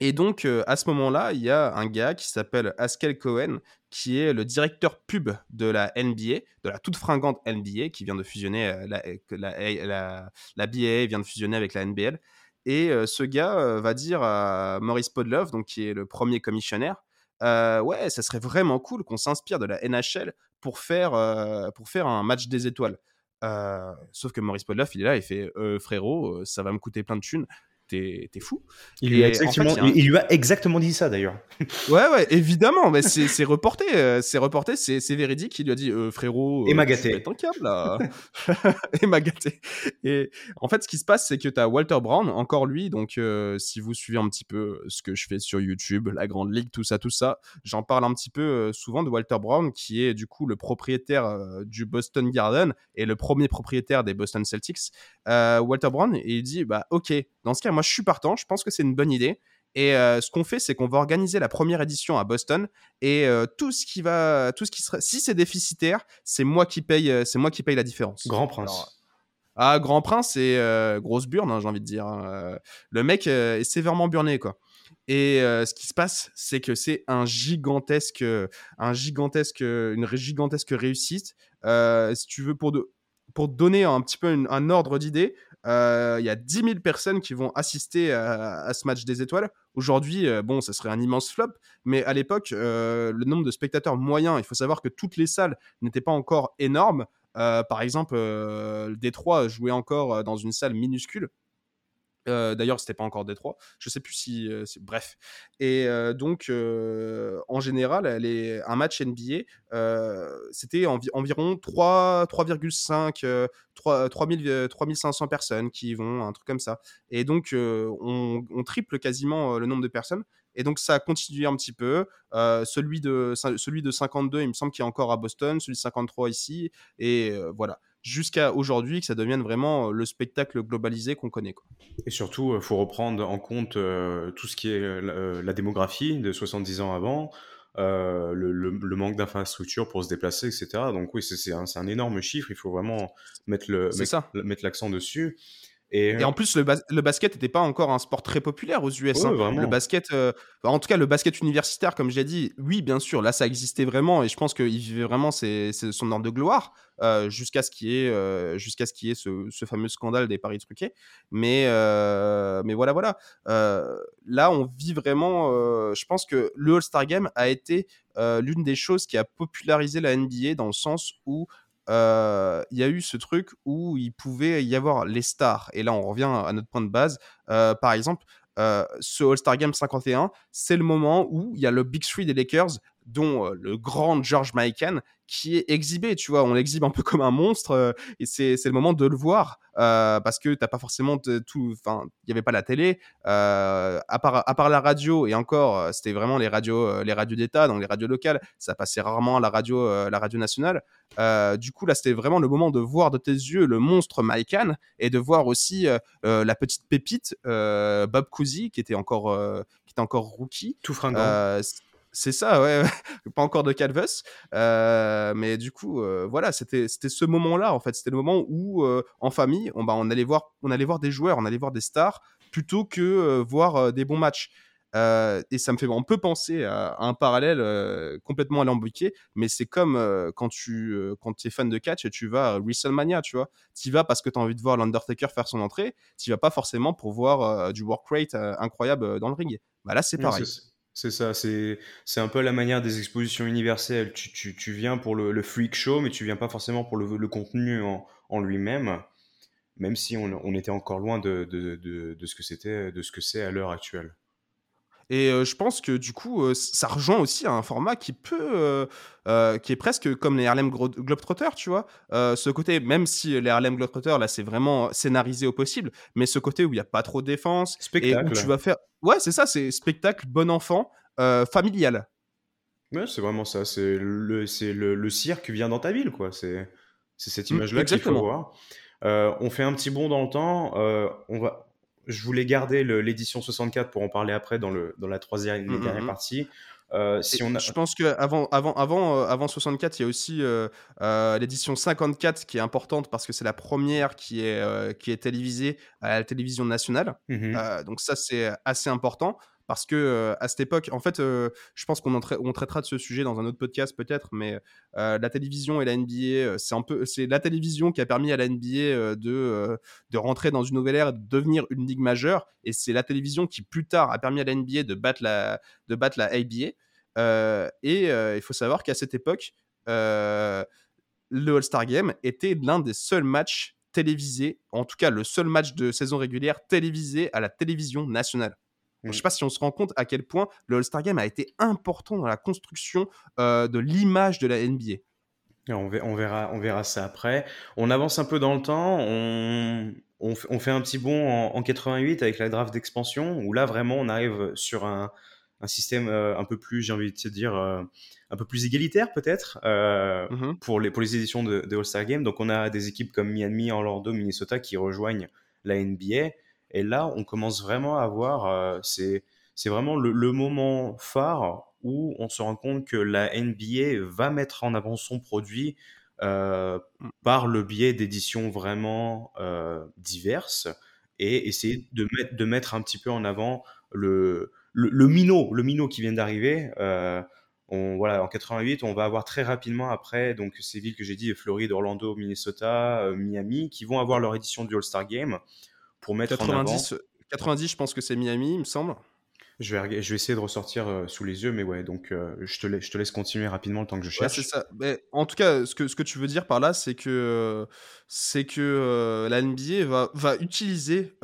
Et donc, à ce moment-là, il y a un gars qui s'appelle Haskell Cohen, qui est le directeur pub de la NBA, de la toute fringante NBA, qui vient de fusionner, la, la, la, vient de fusionner avec la NBL. Et ce gars va dire à Maurice Podlove, donc qui est le premier commissionnaire, ouais, ça serait vraiment cool qu'on s'inspire de la NHL pour faire, pour un match des étoiles. Sauf que Maurice Podlove, il est là, il fait euh, frérot, ça va me coûter plein de thunes. T'es fou Il lui, a Et en fait, exactement, il y a un- il lui a exactement dit ça d'ailleurs. Ouais, ouais, évidemment, mais c'est reporté, euh, c'est reporté, c'est véridique. Il lui a dit, euh, frérot, Et euh, m'a tu gâté. un câble là. et m'a gâté. Et en fait, ce qui se passe, c'est que tu as Walter Brown, encore lui. Donc, euh, si vous suivez un petit peu ce que je fais sur YouTube, la Grande Ligue, tout ça, tout ça, j'en parle un petit peu euh, souvent de Walter Brown, qui est du coup le propriétaire euh, du Boston Garden et le premier propriétaire des Boston Celtics. Euh, Walter Brown, et il dit, bah ok, dans ce cas, moi je suis partant, je pense que c'est une bonne idée. Et euh, ce qu'on fait, c'est qu'on va organiser la première édition à Boston et euh, tout ce qui va, tout ce qui sera, si c'est déficitaire, c'est moi qui paye, euh, c'est moi qui paye la différence. Grand prince. Alors, ah, Grand Prince, euh, grosse burne, hein, j'ai envie de dire. hein. Le mec est sévèrement burné, quoi. Et ce qui se passe, c'est que c'est un gigantesque, un gigantesque, une gigantesque réussite. Si tu veux, pour, de, pour donner un petit peu une- un ordre d'idée, euh, il y a 10 000 personnes qui vont assister à, ce match des étoiles. Aujourd'hui, euh, bon, ça serait un immense flop, mais à l'époque, euh, le nombre de spectateurs moyen, il faut savoir que toutes les salles n'étaient pas encore énormes. Par exemple, le Détroit jouait encore dans une salle minuscule. Euh, D'ailleurs, c'était pas encore Détroit. Je sais plus si. euh, bref. Et euh, donc, euh, en général, un match NBA, c'était envi- environ 3 3,5, euh, 3, 3000, euh, 3500 personnes qui y vont, un truc comme ça. Et donc, on, on triple quasiment le nombre de personnes. Et donc, ça a continué un petit peu. Celui, de, celui de 52, il me semble qu'il est encore à Boston, celui de 53 ici. Et voilà. Jusqu'à aujourd'hui, que ça devienne vraiment euh, le spectacle globalisé qu'on connaît. Quoi. Et surtout, il faut reprendre en compte euh, tout ce qui est euh, la, euh, démographie de 70 ans avant, euh, le, le- le manque d'infrastructures pour se déplacer, etc. Donc oui, c'est un, énorme chiffre, il faut vraiment mettre l'accent dessus. Et, Et en plus, le, bas- le basket n'était pas encore un sport très populaire aux US. Ouais, hein. Le basket, euh, en tout cas, le basket universitaire, comme j'ai dit, oui, bien sûr, là, ça existait vraiment, et je pense qu'il vivait vraiment ses- ses- son heure de gloire euh, jusqu'à ce qu'il y ait, euh, jusqu'à ce y ait ce, ce fameux scandale des paris truqués. Mais, mais voilà, voilà. Là, on vit vraiment. je pense que le All-Star Game a été l'une des choses qui a popularisé la NBA dans le sens où euh, il y a eu ce truc où il pouvait y avoir les stars. Et là, on revient à notre point de base. Euh, par exemple, euh, ce All-Star Game 51, c'est le moment où il y a le Big Three des Lakers, dont le grand George Mikan, qui est exhibé. Tu vois, on l'exhibe un peu comme un monstre. euh, et c'est c'est le moment de le voir. euh, parce que t'as pas forcément de- tout. Enfin, il y avait pas la télé. euh, à, part, à part la radio, et encore, c'était vraiment les radios, les radios d'État, donc les radios locales. Ça passait rarement à la radio, la radio nationale. Du coup, là, c'était vraiment le moment de voir de tes yeux le monstre Maikan et de voir aussi euh, la petite pépite Bob Cousy qui était encore, qui était encore rookie. tout fringant. C'est ça, ouais, pas encore de Calvus, Euh, mais du coup, euh, voilà, c'était ce moment-là en fait, c'était le moment où euh, en famille, on, bah, on allait voir, on allait voir des joueurs, on allait voir des stars plutôt que voir des bons matchs. Et ça me fait un peu penser à, un parallèle complètement alambiqué, mais c'est comme quand tu quand es fan de catch et tu vas à WrestleMania, tu vois. Tu vas parce que tu as envie de voir l'Undertaker faire son entrée, tu vas pas forcément pour voir du work rate incroyable dans le ring. Bah là, c'est pareil. C'est ça, c'est un peu la manière des expositions universelles. Tu, tu, tu viens pour le, le, freak show, mais tu viens pas forcément pour le, le contenu en, en lui-même, même si on, on, était encore loin de, de, de, de ce que c'était, de ce que c'est à l'heure actuelle. Et je pense que du coup, ça rejoint aussi un format qui peut, qui est presque comme les Harlem Globetrotters, tu vois. ce côté, même si les Harlem Globetrotters, là, c'est vraiment scénarisé au possible, mais ce côté où il n'y a pas trop de défense, spectacle. et où tu vas faire, ouais, c'est ça, c'est spectacle bon enfant, familial. Ouais, c'est vraiment ça. C'est le, c'est le, le, cirque vient dans ta ville, quoi. C'est, c'est cette mmh, image-là qu'il faut voir. on fait un petit bond dans le temps. on va, je voulais garder l'édition 64 pour en parler après dans, le, dans la troisième et mmh, dernière mmh. partie. Euh, si on a... Je pense qu'avant avant, avant, euh, avant 64, il y a aussi euh, l'édition 54 qui est importante parce que c'est la première qui est, qui est télévisée à la télévision nationale. donc ça, c'est assez important parce que à cette époque, en fait, je pense qu'on on traitera de ce sujet dans un autre podcast peut-être, mais la télévision et la NBA, c'est un peu, c'est la télévision qui a permis à la NBA de de rentrer dans une nouvelle ère, de devenir une ligue majeure, et c'est la télévision qui plus tard a permis à la NBA de battre la de battre la ABA. et il faut savoir qu'à cette époque, le All-Star Game était l'un des seuls matchs télévisés, en tout cas le seul match de saison régulière télévisé à la télévision nationale. Je ne sais pas si on se rend compte à quel point le All-Star Game a été important dans la construction euh, de l'image de la NBA. On verra, on verra ça après. On avance un peu dans le temps. On, on, fait un petit bond en, 88 avec la draft d'expansion, où là vraiment on arrive sur un, un système euh, un peu plus, j'ai envie de te dire, euh, un peu plus égalitaire peut-être mmh pour, les, pour les éditions de, de All-Star Game. Donc on a des équipes comme Miami, Orlando, Minnesota qui rejoignent la NBA. Et là, on commence vraiment à voir, euh, c'est vraiment le, moment phare où on se rend compte que la NBA va mettre en avant son produit euh, mm. par le biais d'éditions vraiment euh, diverses et essayer de mettre, de mettre un petit peu en avant le, le, minot, le minot qui vient d'arriver. on, voilà, en 88, on va avoir très rapidement après donc ces villes que j'ai dit, Floride, Orlando, Minnesota, Miami, qui vont avoir leur édition du All-Star Game pour mettre 90, en avant. 90, je pense que c'est Miami, il me semble. Je vais, je vais essayer de ressortir euh, sous les yeux, mais ouais, donc euh, je, te laisse, je te laisse continuer rapidement le temps que je cherche. c'est ça. Mais, en tout cas, ce que, ce que tu veux dire par là, c'est que, c'est que euh, la NBA va, va utiliser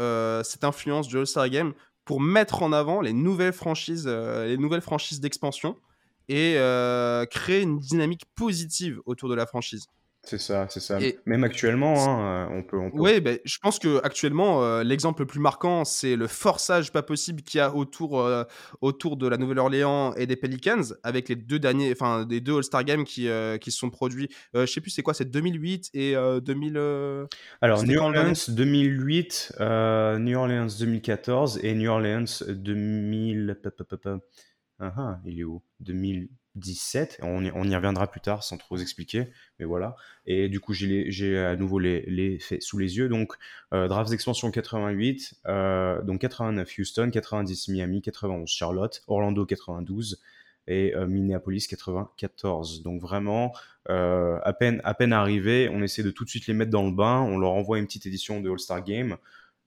cette influence du All-Star Game pour mettre en avant les nouvelles franchises, les nouvelles franchises d'expansion et créer une dynamique positive autour de la franchise. C'est ça, c'est ça. Même actuellement, hein, on peut. On peut... Oui, ben, je pense que actuellement, euh, l'exemple le plus marquant, c'est le forçage pas possible qu'il y a autour, euh, autour de la Nouvelle-Orléans et des Pelicans, avec les deux derniers, enfin, des deux All-Star Games qui, euh, qui se sont produits. je sais plus c'est quoi, c'est 2008 et 2000. Alors New Orleans 2008, New Orleans 2014 et New Orleans 2000. Ah, ah, il est où? 2000. 17. On y, on y, reviendra plus tard sans trop expliquer, mais voilà. Et du coup, j'ai à nouveau les, faits sous les yeux. Donc, euh, Drafts d'expansion 88, euh, donc 89 Houston, 90 Miami, 91 Charlotte, Orlando 92 et euh, Minneapolis 94. Donc vraiment, euh, à peine à peine arrivé, on essaie de tout de suite les mettre dans le bain. On leur envoie une petite édition de All-Star Game.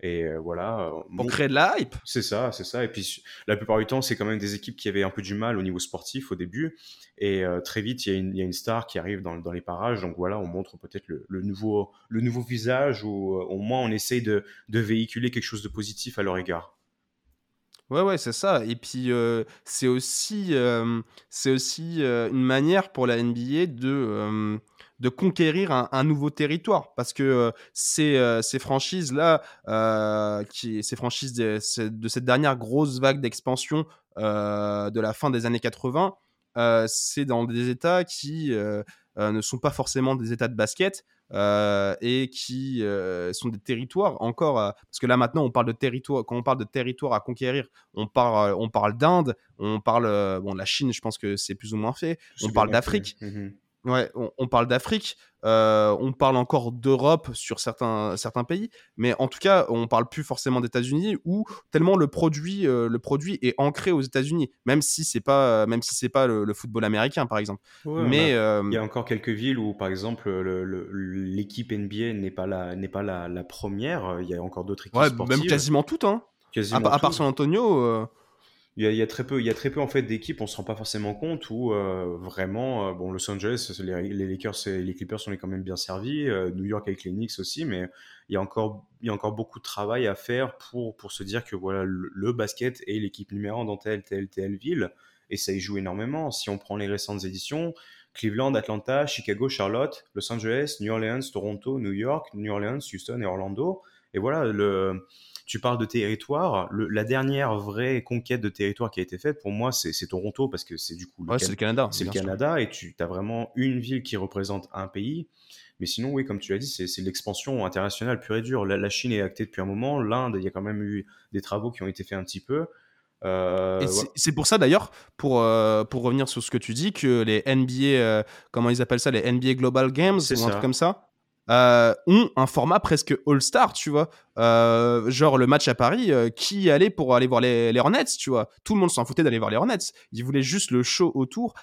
Et euh, voilà. Euh, Pour créer de la hype. C'est ça, c'est ça. Et puis la plupart du temps, c'est quand même des équipes qui avaient un peu du mal au niveau sportif au début. Et euh, très vite, il y, y, a une star qui arrive dans, dans les parages. Donc voilà, on montre peut-être le, le, nouveau, le nouveau visage ou au moins on essaye de, de, véhiculer quelque chose de positif à leur égard. Ouais, ouais, c'est ça. Et puis, euh, c'est aussi, c'est aussi une manière pour la NBA de de conquérir un, nouveau territoire. Parce que euh, ces, euh, ces franchises là euh, qui ces franchises de, de, cette dernière grosse vague d'expansion de la fin des années 80 c'est dans des états qui ne sont pas forcément des états de basket et qui sont des territoires encore parce que là maintenant on parle de territoire quand on parle de territoire à conquérir on parle on parle d'Inde on parle bon la Chine je pense que c'est plus ou moins fait on parle d'Afrique. Mmh Ouais, on, on parle d'Afrique, euh, on parle encore d'Europe sur certains, certains pays, mais en tout cas, on parle plus forcément d'États-Unis où tellement le produit, euh, le produit est ancré aux États-Unis, même si c'est pas, même si c'est pas le, le football américain par exemple. Ouais, mais euh, Il y a encore quelques villes où, par exemple, le- le- l'équipe NBA n'est pas la, n'est pas la, la première. Il y a encore d'autres équipes ouais, sportives. même quasiment toutes, hein. À, Quasiment pa- à part. San Antonio. Il y a, très peu, il y a très peu en fait d'équipes, on se rend pas forcément compte où euh, vraiment, euh, bon, Los Angeles, les, Lakers les Clippers sont quand même bien servis, euh, New York avec les Knicks aussi, mais il y a encore, il y a encore beaucoup de travail à faire pour pour se dire que voilà le, basket est l'équipe numéro un dans telle telle telle ville et ça y joue énormément. Si on prend les récentes éditions, Cleveland, Atlanta, Chicago, Charlotte, Los Angeles, New Orleans, Toronto, New York, New Orleans, Houston et Orlando, et voilà le tu parles de territoire. Le- la dernière vraie conquête de territoire qui a été faite, pour moi, c'est Toronto, parce que c'est du coup le, Ouais, Can- c'est le Canada. c'est le sûr. Canada, et tu as vraiment une ville qui représente un pays. Mais sinon, oui, comme tu l'as dit, c'est l'expansion internationale pure et dure. La, la Chine est actée depuis un moment. L'Inde, il y a quand même eu des travaux qui ont été faits un petit peu. Euh, ouais. c'est- pour ça d'ailleurs, pour, euh, pour revenir sur ce que tu dis, que les NBA, euh, comment ils appellent ça, les NBA Global Games ou un ça. truc comme ça, euh, ont un format presque All-Star, tu vois. Euh, genre le match à Paris, euh, qui allait pour aller voir les, les Hornets, tu vois. Tout le monde s'en foutait d'aller voir les Hornets. Ils voulaient juste le show autour.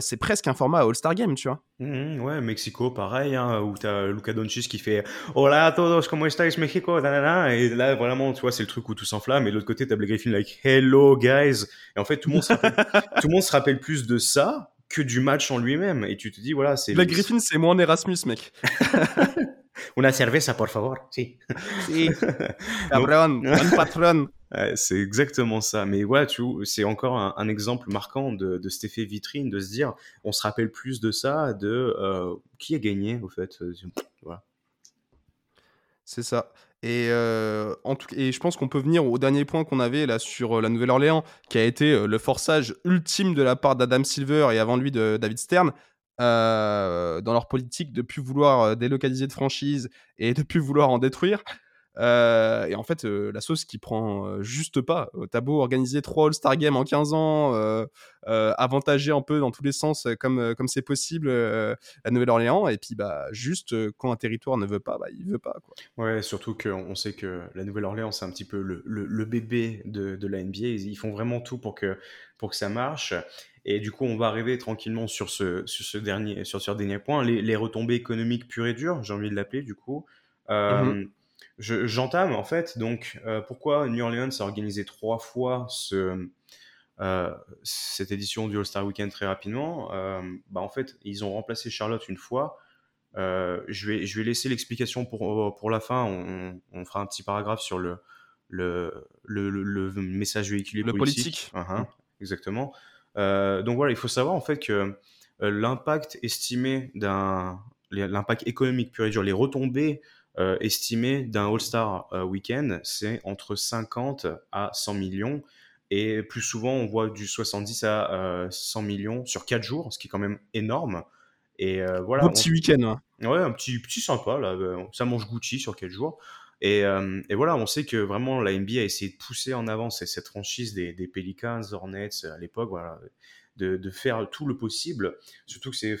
C'est presque un format All-Star Game, tu vois. Mhm, ouais, Mexico, pareil, hein, où t'as Luka Doncic qui fait Hola a todos, ¿cómo estáis, Mexico? Et là, vraiment, tu vois, c'est le truc où tout s'enflamme. Et de l'autre côté, t'as Blake Griffin, like Hello, guys. Et en fait, tout le monde se rappelle, tout le monde se rappelle plus de ça que du match en lui-même. Et tu te dis, voilà, c'est. Black Griffin, c'est moins Erasmus, mec. Una cerveza, por favor. Si. Si. Cabron, bon patron. C'est exactement ça. Mais voilà, tu c'est encore un, un exemple marquant de, de cet effet vitrine, de se dire, on se rappelle plus de ça, de euh, qui a gagné, au fait. Euh, Voilà. C'est ça. Et, euh, et je pense qu'on peut venir au dernier point qu'on avait là sur euh, la Nouvelle-Orléans, qui a été euh, le forçage ultime de la part d'Adam Silver et avant lui de David Stern, dans leur politique de plus vouloir délocaliser de franchise et de plus vouloir en détruire. Euh, et en fait, euh, la sauce qui prend euh, juste pas. T'as beau organiser trois All-Star Games en 15 ans, avantager un peu dans tous les sens comme comme c'est possible la Nouvelle-Orléans, et puis bah juste quand un territoire ne veut pas, bah il veut pas quoi. Ouais, surtout qu'on on sait que la Nouvelle-Orléans, c'est un petit peu le, le- le bébé de, de la NBA. Ils, ils font vraiment tout pour que, pour que ça marche. Et du coup, on va arriver tranquillement sur ce, sur ce, dernier, sur ce dernier point, les, les retombées économiques pures et dures, j'ai envie de l'appeler du coup. Euh, je- J'entame en fait, donc euh, pourquoi New Orleans a organisé trois fois ce, euh, cette édition du All-Star Weekend très rapidement Euh, bah, En fait, ils ont remplacé Charlotte une fois. Je, vais, je vais laisser l'explication pour, pour la fin. On, on fera un petit paragraphe sur le, le, le, le- message véhiculé Le politique. politique. Uh-huh, exactement. Euh, donc voilà, il faut savoir en fait que l'impact estimé d'un l'impact économique pur et dur, les retombées euh, estimées d'un All-Star euh, Weekend, c'est entre 50 à 100 millions. Et plus souvent, on voit du 70 à euh, 100 millions sur 4 jours, ce qui est quand même énorme. Et euh, voilà. On- petit week-end. hein. Ouais, un petit, petit sympa, là. euh, Ça mange Gucci sur quel jour. Et, euh, et voilà, on sait que vraiment la NBA a essayé de pousser en avant cette franchise des, des Pelicans, Hornets à l'époque, voilà, de, de faire tout le possible. Surtout que c'est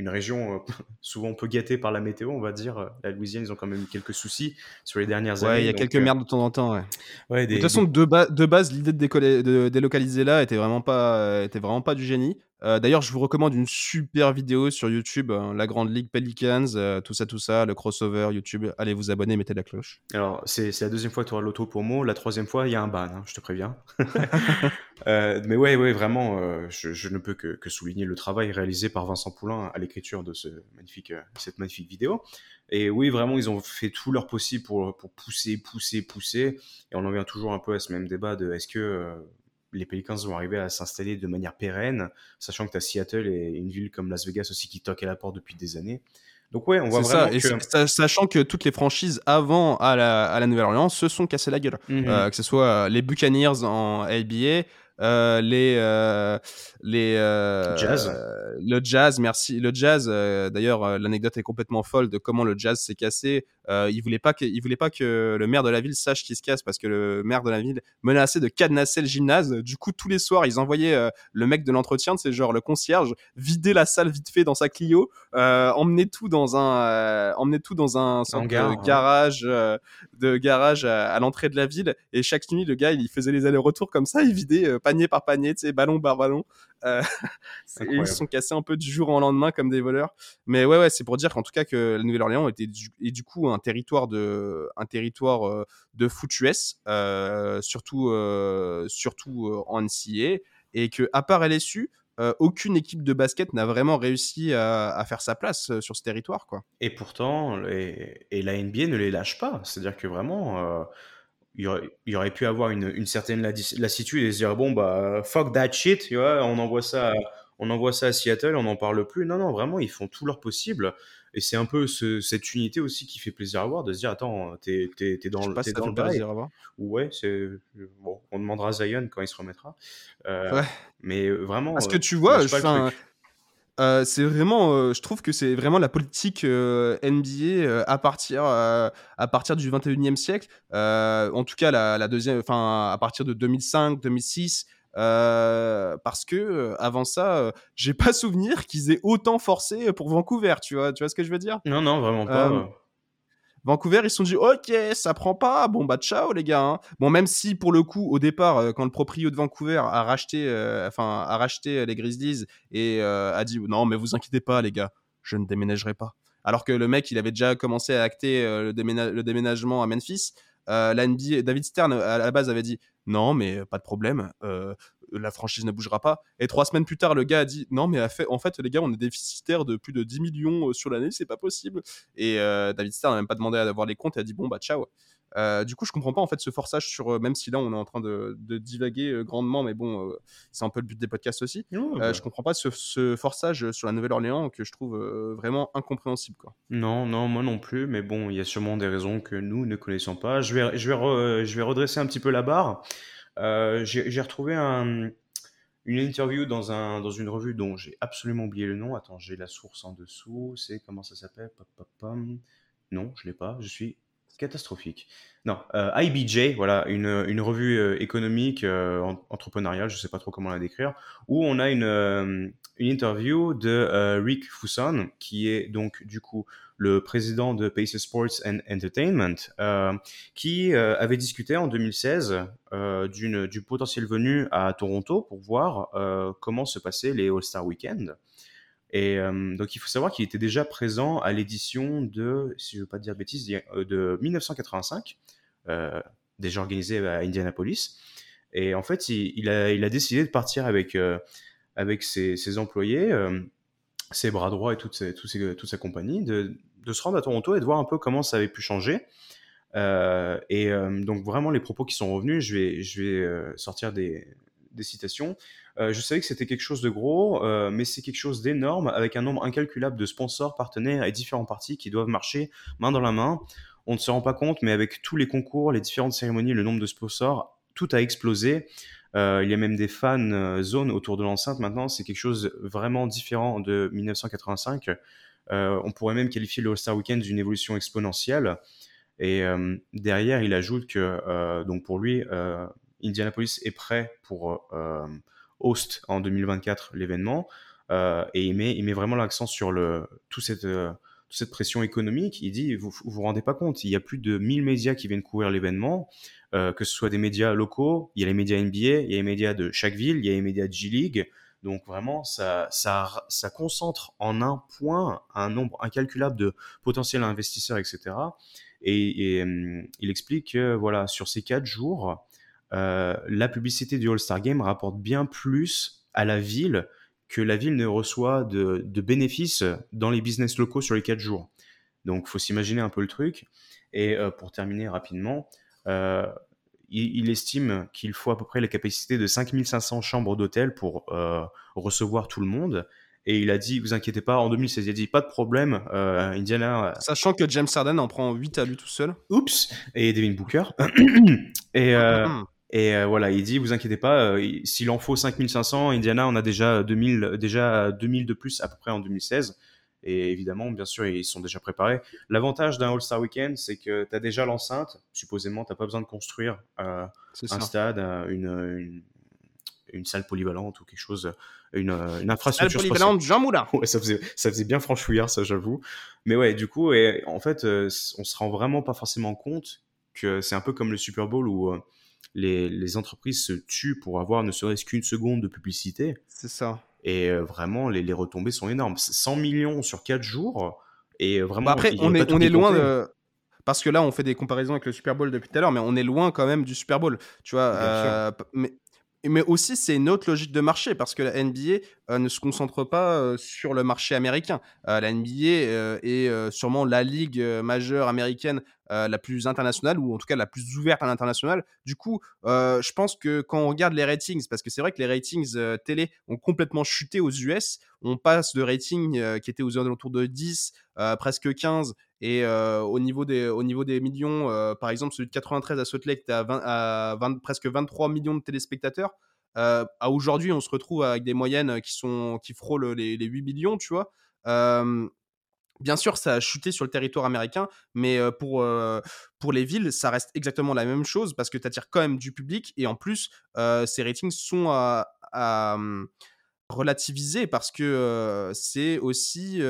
une région euh, souvent peu gâtée par la météo, on va dire. La Louisiane, ils ont quand même eu quelques soucis sur les dernières années. Ouais, il y a donc, quelques euh, merdes de temps en temps. Ouais. ouais, De toute façon, de, ba- de base, l'idée de, de délocaliser là était vraiment pas, euh, était vraiment pas du génie. Euh, D'ailleurs, je vous recommande une super vidéo sur YouTube, hein, la Grande Ligue Pelicans, euh, tout ça, tout ça, le crossover YouTube. Allez vous abonner, mettez la cloche. Alors, c'est la deuxième fois que tu auras l'auto-promo. La troisième fois, il y a un ban, hein, je te préviens. Euh, mais ouais, ouais, vraiment, je, je ne peux que, que souligner le travail réalisé par Vincent Poulain à l'écriture de ce magnifique, euh, cette magnifique vidéo. Et oui, vraiment, ils ont fait tout leur possible pour, pour pousser, pousser, pousser. Et on en vient toujours un peu à ce même débat de est-ce que euh, les Pelicans vont arriver à s'installer de manière pérenne, sachant que tu as Seattle et une ville comme Las Vegas aussi qui toquent à la porte depuis des années. Donc ouais, on voit vraiment ça, et que... sachant que toutes les franchises avant à la, à la Nouvelle-Orléans se sont cassées la gueule. Mhm. Euh, que ce soit les Buccaneers en ABA, euh, les euh, les euh, Jazz. le jazz merci. Le jazz euh, d'ailleurs l'anecdote est complètement folle de comment le jazz s'est cassé. Euh, il voulait pas que il voulait pas que le maire de la ville sache qu'il se casse parce que le maire de la ville menaçait de cadenasser le gymnase. Du coup tous les soirs ils envoyaient le mec de l'entretien c'est genre le concierge vider la salle vite fait dans sa Clio euh, emmener tout dans un emmener tout dans un sorte Hangar, de garage euh, de garage à, à l'entrée de la ville. Et chaque nuit le gars il faisait les allers-retours comme ça il vidait euh, panier par panier tu sais ballon par ballon. Euh, et ils se sont cassés un peu du jour au lendemain comme des voleurs. Mais ouais ouais c'est pour dire qu'en tout cas que la Nouvelle-Orléans était du, est du coup un territoire de un territoire euh, de foot US euh, surtout euh, surtout en NCAA et que à part LSU aucune équipe de basket n'a vraiment réussi à, à faire sa place sur ce territoire quoi. Et pourtant, les- et la NBA ne les lâche pas. C'est-à-dire que vraiment, il, aurait, il y aurait pu avoir une, une certaine lassitude et se dire bon bah fuck that shit, tu vois, on envoie ça, à- on envoie ça à Seattle, on n'en parle plus. Non non, vraiment, ils font tout leur possible. Et c'est un peu ce- cette unité aussi qui fait plaisir à voir, de se dire attends, t'es dans, je le- t'es dans le bail. Ouais, c'est bon, on demandera à Zion quand il se remettra. Euh, Ouais. Mais euh, vraiment. Parce que euh, tu ça vois, lâche pas le enfin, truc. Euh, c'est vraiment, euh, je trouve que c'est vraiment la politique euh, NBA à partir à partir du 21e siècle. En tout cas, la, la deuxième, enfin, à partir de 2005, 2006. euh, parce que avant ça, j'ai pas souvenir qu'ils aient autant forcé pour Vancouver, tu vois, tu vois ce que je veux dire? Non, non, vraiment pas. Euh, Vancouver, ils se sont dit ok, ça prend pas, bon bah ciao les gars. hein. Bon même si pour le coup au départ, euh, quand le proprio de Vancouver a racheté, euh, enfin a racheté les Grizzlies et euh, a dit non mais vous inquiétez pas les gars, je ne déménagerai pas. Alors que le mec il avait déjà commencé à acter euh, le, le déménagement à Memphis. Euh, David Stern à la base avait dit non mais pas de problème, euh, la franchise ne bougera pas. Et trois semaines plus tard le gars a dit non mais a fait- en fait les gars on est déficitaire de plus de 10 millions euh, sur l'année, c'est pas possible. Et euh, David Stern n'a même pas demandé à avoir les comptes et a dit bon bah ciao. Euh, du coup, je comprends pas en fait ce forçage sur, euh, même si là on est en train de, de divaguer euh, grandement, mais bon, c'est un peu le but des podcasts aussi. Euh, bah. je comprends pas ce, ce forçage sur la Nouvelle-Orléans que je trouve vraiment incompréhensible quoi. Non, non, moi non plus, mais bon, il y a sûrement des raisons que nous ne connaissons pas. Je vais, je vais, re- je vais redresser un petit peu la barre. Euh, j'ai retrouvé un- une interview dans, dans une revue dont j'ai absolument oublié le nom. Attends, j'ai la source en dessous. C'est comment ça s'appelle? Non, je l'ai pas. Je suis catastrophique. Non, euh, IBJ, voilà, une, une revue euh, économique, euh, en- entrepreneuriale, je sais pas trop comment la décrire, où on a une, une interview de Rick Fuson, qui est donc du coup le président de Pace Sports and Entertainment, qui avait discuté en 2016 euh, d'une du potentiel venu à Toronto pour voir comment se passaient les All-Star Weekend. Et euh, donc il faut savoir qu'il était déjà présent à l'édition de, si je veux pas dire de bêtises, d'il y a- euh, de 1985, euh, déjà organisée à Indianapolis. Et en fait, il, a, décidé de partir avec, ses, employés, ses bras droits et toute, sa compagnie, de, se rendre à Toronto et de voir un peu comment ça avait pu changer. Et donc vraiment les propos qui sont revenus, je vais, sortir des citations. Euh, je savais que c'était quelque chose de gros, euh, mais c'est quelque chose d'énorme avec un nombre incalculable de sponsors, partenaires et différents partis qui doivent marcher main dans la main. On ne se rend pas compte, mais avec tous les concours, les différentes cérémonies, le nombre de sponsors, tout a explosé. Euh, il y a même des fan zones autour de l'enceinte maintenant. C'est quelque chose vraiment différent de 1985. Euh, on pourrait même qualifier le All-Star Weekend d'une évolution exponentielle. Et derrière, il ajoute que donc pour lui, Indianapolis est prêt pour host en 2024 l'événement. Euh, et il met, vraiment l'accent sur tout cette, euh, toute cette pression économique. Il dit, vous vous vous rendez pas compte, il y a plus de 1000 médias qui viennent couvrir l'événement, euh, que ce soit des médias locaux, il y a les médias NBA, il y a les médias de chaque ville, il y a les médias de G-League. Donc vraiment, ça, ça, concentre en un point un nombre incalculable de potentiels investisseurs, etc. Et, et, hum, il explique que voilà, sur ces quatre jours, euh, la publicité du All-Star Game rapporte bien plus à la ville que la ville ne reçoit de, de bénéfices dans les business locaux sur les quatre jours. Donc, faut s'imaginer un peu le truc. Et euh, pour terminer rapidement, euh, il, il estime qu'il faut à peu près la capacité de 5500 chambres d'hôtel pour recevoir tout le monde. Et il a dit, vous inquiétez pas, en 2016, il a dit, pas de problème, euh, Indiana, Sachant que James Harden en prend 8 à lui tout seul. oups, et Devin Booker. et, euh, Mhm. Et euh, voilà, il dit, vous inquiétez pas, euh, s'il en faut 5500, Indiana, on a déjà 2000, déjà 2000 de plus à peu près en 2016. Et évidemment, bien sûr, ils sont déjà préparés. L'avantage d'un All-Star Weekend, c'est que tu as déjà l'enceinte. Supposément, tu pas besoin de construire euh, un stade, une, une, une, salle polyvalente ou quelque chose, une, une infrastructure. Salle polyvalente Jean Moulin. Ouais, ça faisait, ça faisait bien franchouillard, ça, j'avoue. Mais ouais, du coup, et, en fait, on se rend vraiment pas forcément compte que c'est un peu comme le Super Bowl où les, entreprises se tuent pour avoir ne serait-ce qu'une seconde de publicité. C'est ça. Et euh, vraiment, les, retombées sont énormes. 100 millions sur 4 jours. Et vraiment, bah, après, on est, on est loin de. Parce que là, on fait des comparaisons avec le Super Bowl depuis tout à l'heure, mais on est loin quand même du Super Bowl. Tu vois, euh, mais, mais aussi, c'est une autre logique de marché parce que la NBA euh, ne se concentre pas euh, sur le marché américain. Euh, la NBA est sûrement la ligue majeure américaine la plus internationale ou en tout cas la plus ouverte à l'international. Du coup, je pense que quand on regarde les ratings, parce que c'est vrai que les ratings télé ont complètement chuté aux US, on passe de ratings qui étaient aux alentours de 10, presque 15 et au, niveau des, au niveau des millions, par exemple, celui de 93 à Salt Lake, tu à, presque 23 millions de téléspectateurs. à aujourd'hui, on se retrouve avec des moyennes qui, sont, qui frôlent les, 8 millions, tu vois. Bien sûr, ça a chuté sur le territoire américain, mais pour, pour les villes, ça reste exactement la même chose parce que tu attires quand même du public et en plus, ces ratings sont à, relativiser parce que c'est aussi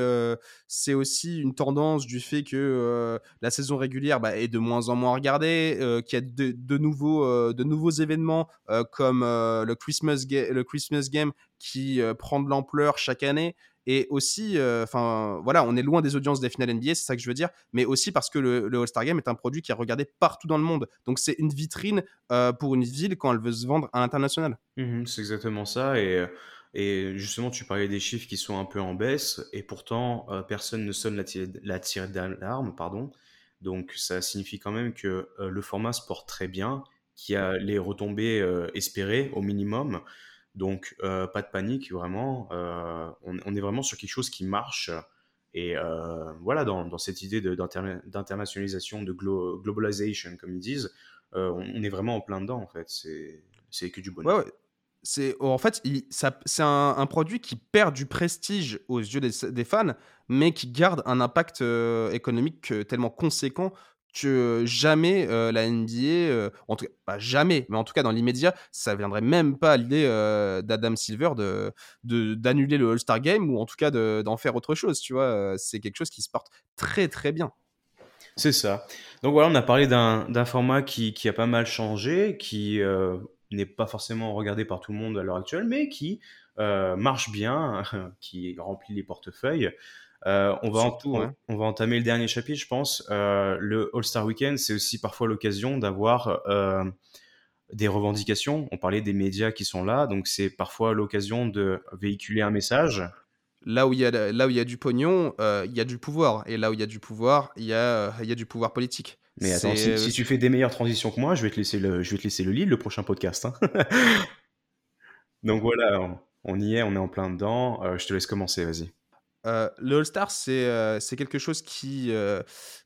aussi une tendance du fait que la saison régulière bah, est de moins en moins regardée qu'il y a de, de nouveaux de nouveaux événements comme le Christmas le Christmas game qui prend de l'ampleur chaque année et aussi enfin voilà on est loin des audiences des finales NBA c'est ça que je veux dire mais aussi parce que le, All-Star Game est un produit qui est regardé partout dans le monde donc c'est une vitrine pour une ville quand elle veut se vendre à l'international mmh c'est exactement ça et et justement, tu parlais des chiffres qui sont un peu en baisse, et pourtant, euh, personne ne sonne la, tirée d'alarme, pardon. Donc, ça signifie quand même que euh, le format se porte très bien, qu'il y a les retombées euh, espérées au minimum. Donc, pas de panique, vraiment. On, est vraiment sur quelque chose qui marche. Et voilà, dans, cette idée d'internationalisation, de, globalization, comme ils disent, on, est vraiment en plein dedans, en fait. C'est que du bonheur c'est en fait c'est un, produit qui perd du prestige aux yeux des, fans mais qui garde un impact euh, économique euh, tellement conséquent que jamais la NBA en tout cas pas jamais mais en tout cas dans l'immédiat ça viendrait même pas à l'idée d'Adam Silver de d'annuler le All-Star Game ou en tout cas d'en faire autre chose tu vois c'est quelque chose qui se porte très très bien c'est ça donc voilà on a parlé d'un format qui, qui, a pas mal changé qui n'est pas forcément regardé par tout le monde à l'heure actuelle, mais qui marche bien, qui remplit les portefeuilles. Euh, on, va on, va entamer le dernier chapitre, je pense. Euh, le All-Star Weekend, c'est aussi parfois l'occasion d'avoir des revendications. On parlait des médias qui sont là, donc c'est parfois l'occasion de véhiculer un message. Là où il y a, là où il y a du pognon, il y a du pouvoir. Et là où il y a du pouvoir, il y a, il y a du pouvoir politique. Mais attends, si, tu fais des meilleures transitions que moi, je vais te laisser le, je vais te laisser le lead, le prochain podcast. Hein. Donc voilà, on, y est, on est en plein dedans. Euh, je te laisse commencer, vas-y. Euh, le All-Star, c'est euh, quelque chose qui,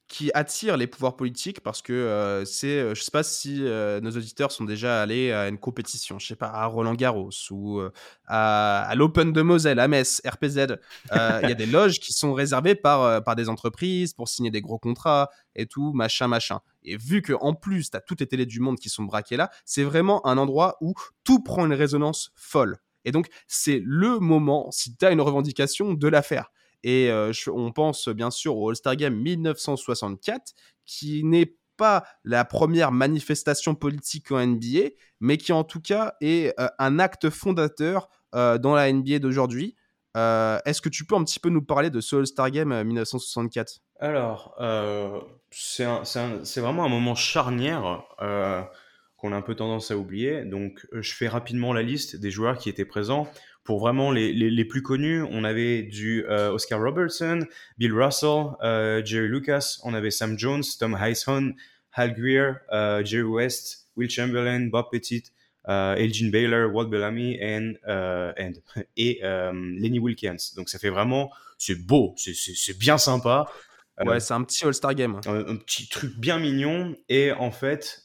qui attire les pouvoirs politiques parce que euh, c'est, euh, je sais pas si euh, nos auditeurs sont déjà allés à une compétition, je sais pas, à Roland Garros ou à, l'Open de Moselle, à Metz, RPZ. Il y a des loges qui sont réservées par, par des entreprises pour signer des gros contrats et tout, machin, machin. Et vu que en plus, tu as toutes les télés du monde qui sont braquées là, c'est vraiment un endroit où tout prend une résonance folle. Et donc, c'est le moment, si tu as une revendication, de la faire. Et on pense bien sûr au All-Star Game 1964, qui n'est pas la première manifestation politique en NBA, mais qui en tout cas est un acte fondateur dans la NBA d'aujourd'hui. Est-ce que tu peux un petit peu nous parler de ce All-Star Game 1964 Alors, c'est vraiment un moment charnière qu'on a un peu tendance à oublier. Donc, je fais rapidement la liste des joueurs qui étaient présents. Pour vraiment les, plus connus, on avait du euh, Oscar Robertson, Bill Russell, euh, Jerry Lucas, on avait Sam Jones, Tom Heishon, Hal Greer, euh, Jerry West, Will Chamberlain, Bob Pettit, Elgin Baylor, Walt Bellamy and, and et Lenny Wilkins. Donc ça fait vraiment, c'est beau, c'est bien sympa. Ouais, c'est un petit All-Star Game. Un, un, petit truc bien mignon. Et en fait,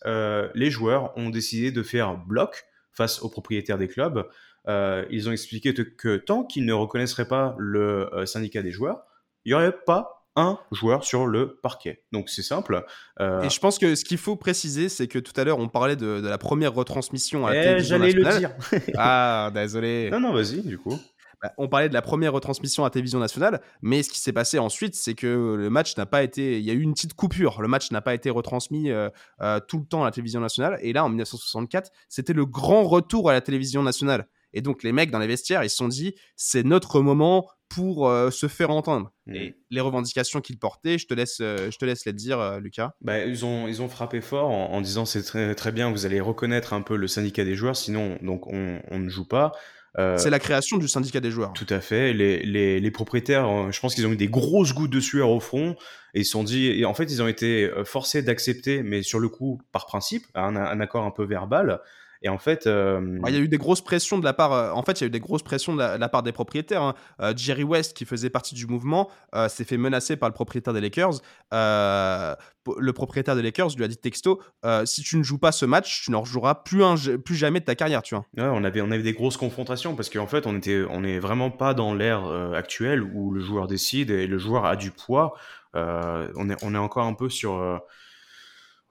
les joueurs ont décidé de faire bloc face aux propriétaires des clubs. ils ont expliqué que tant qu'ils ne reconnaisseraient pas le syndicat des joueurs, il n'y aurait pas un joueur sur le parquet. Donc c'est simple. Euh, Et je pense que ce qu'il faut préciser, c'est que tout à l'heure, on parlait de, la première retransmission à la eh, J'allais le dire. ah, désolé. Non, non, vas-y, du coup. Bah, on parlait de la première retransmission à télévision nationale, mais ce qui s'est passé ensuite, c'est que le match n'a pas été. Il y a eu une petite coupure. Le match n'a pas été retransmis euh, euh, tout le temps à la télévision nationale. Et là, en 1964, c'était le grand retour à la télévision nationale. Et donc, les mecs dans les vestiaires, ils se sont dit, c'est notre moment pour euh, se faire entendre. Mm. Et les revendications qu'ils portaient, je te laisse, je te laisse les dire, Lucas. Bah, ils, ont, ils ont frappé fort en, disant c'est très, très bien, vous allez reconnaître un peu le syndicat des joueurs, sinon donc on, on ne joue pas. C'est la création du syndicat des joueurs. Tout à fait. Les, les, les propriétaires, je pense qu'ils ont eu des grosses gouttes de sueur au front et ils sont dit, et en fait, ils ont été forcés d'accepter, mais sur le coup, par principe, un, un accord un peu verbal, et en fait, euh, il y a eu des grosses pressions de la part. Euh, en fait, il y a eu des grosses pressions de la, part des propriétaires. Hein. Euh, Jerry West, qui faisait partie du mouvement, s'est fait menacer par le propriétaire des Lakers. le propriétaire des Lakers lui a dit texto si tu ne joues pas ce match, tu n'en rejoueras plus, un, plus jamais de ta carrière, tu vois. on avait on avait des grosses confrontations parce qu'en fait, on était on est vraiment pas dans l'ère actuelle où le joueur décide et le joueur a du poids. on est on est encore un peu sur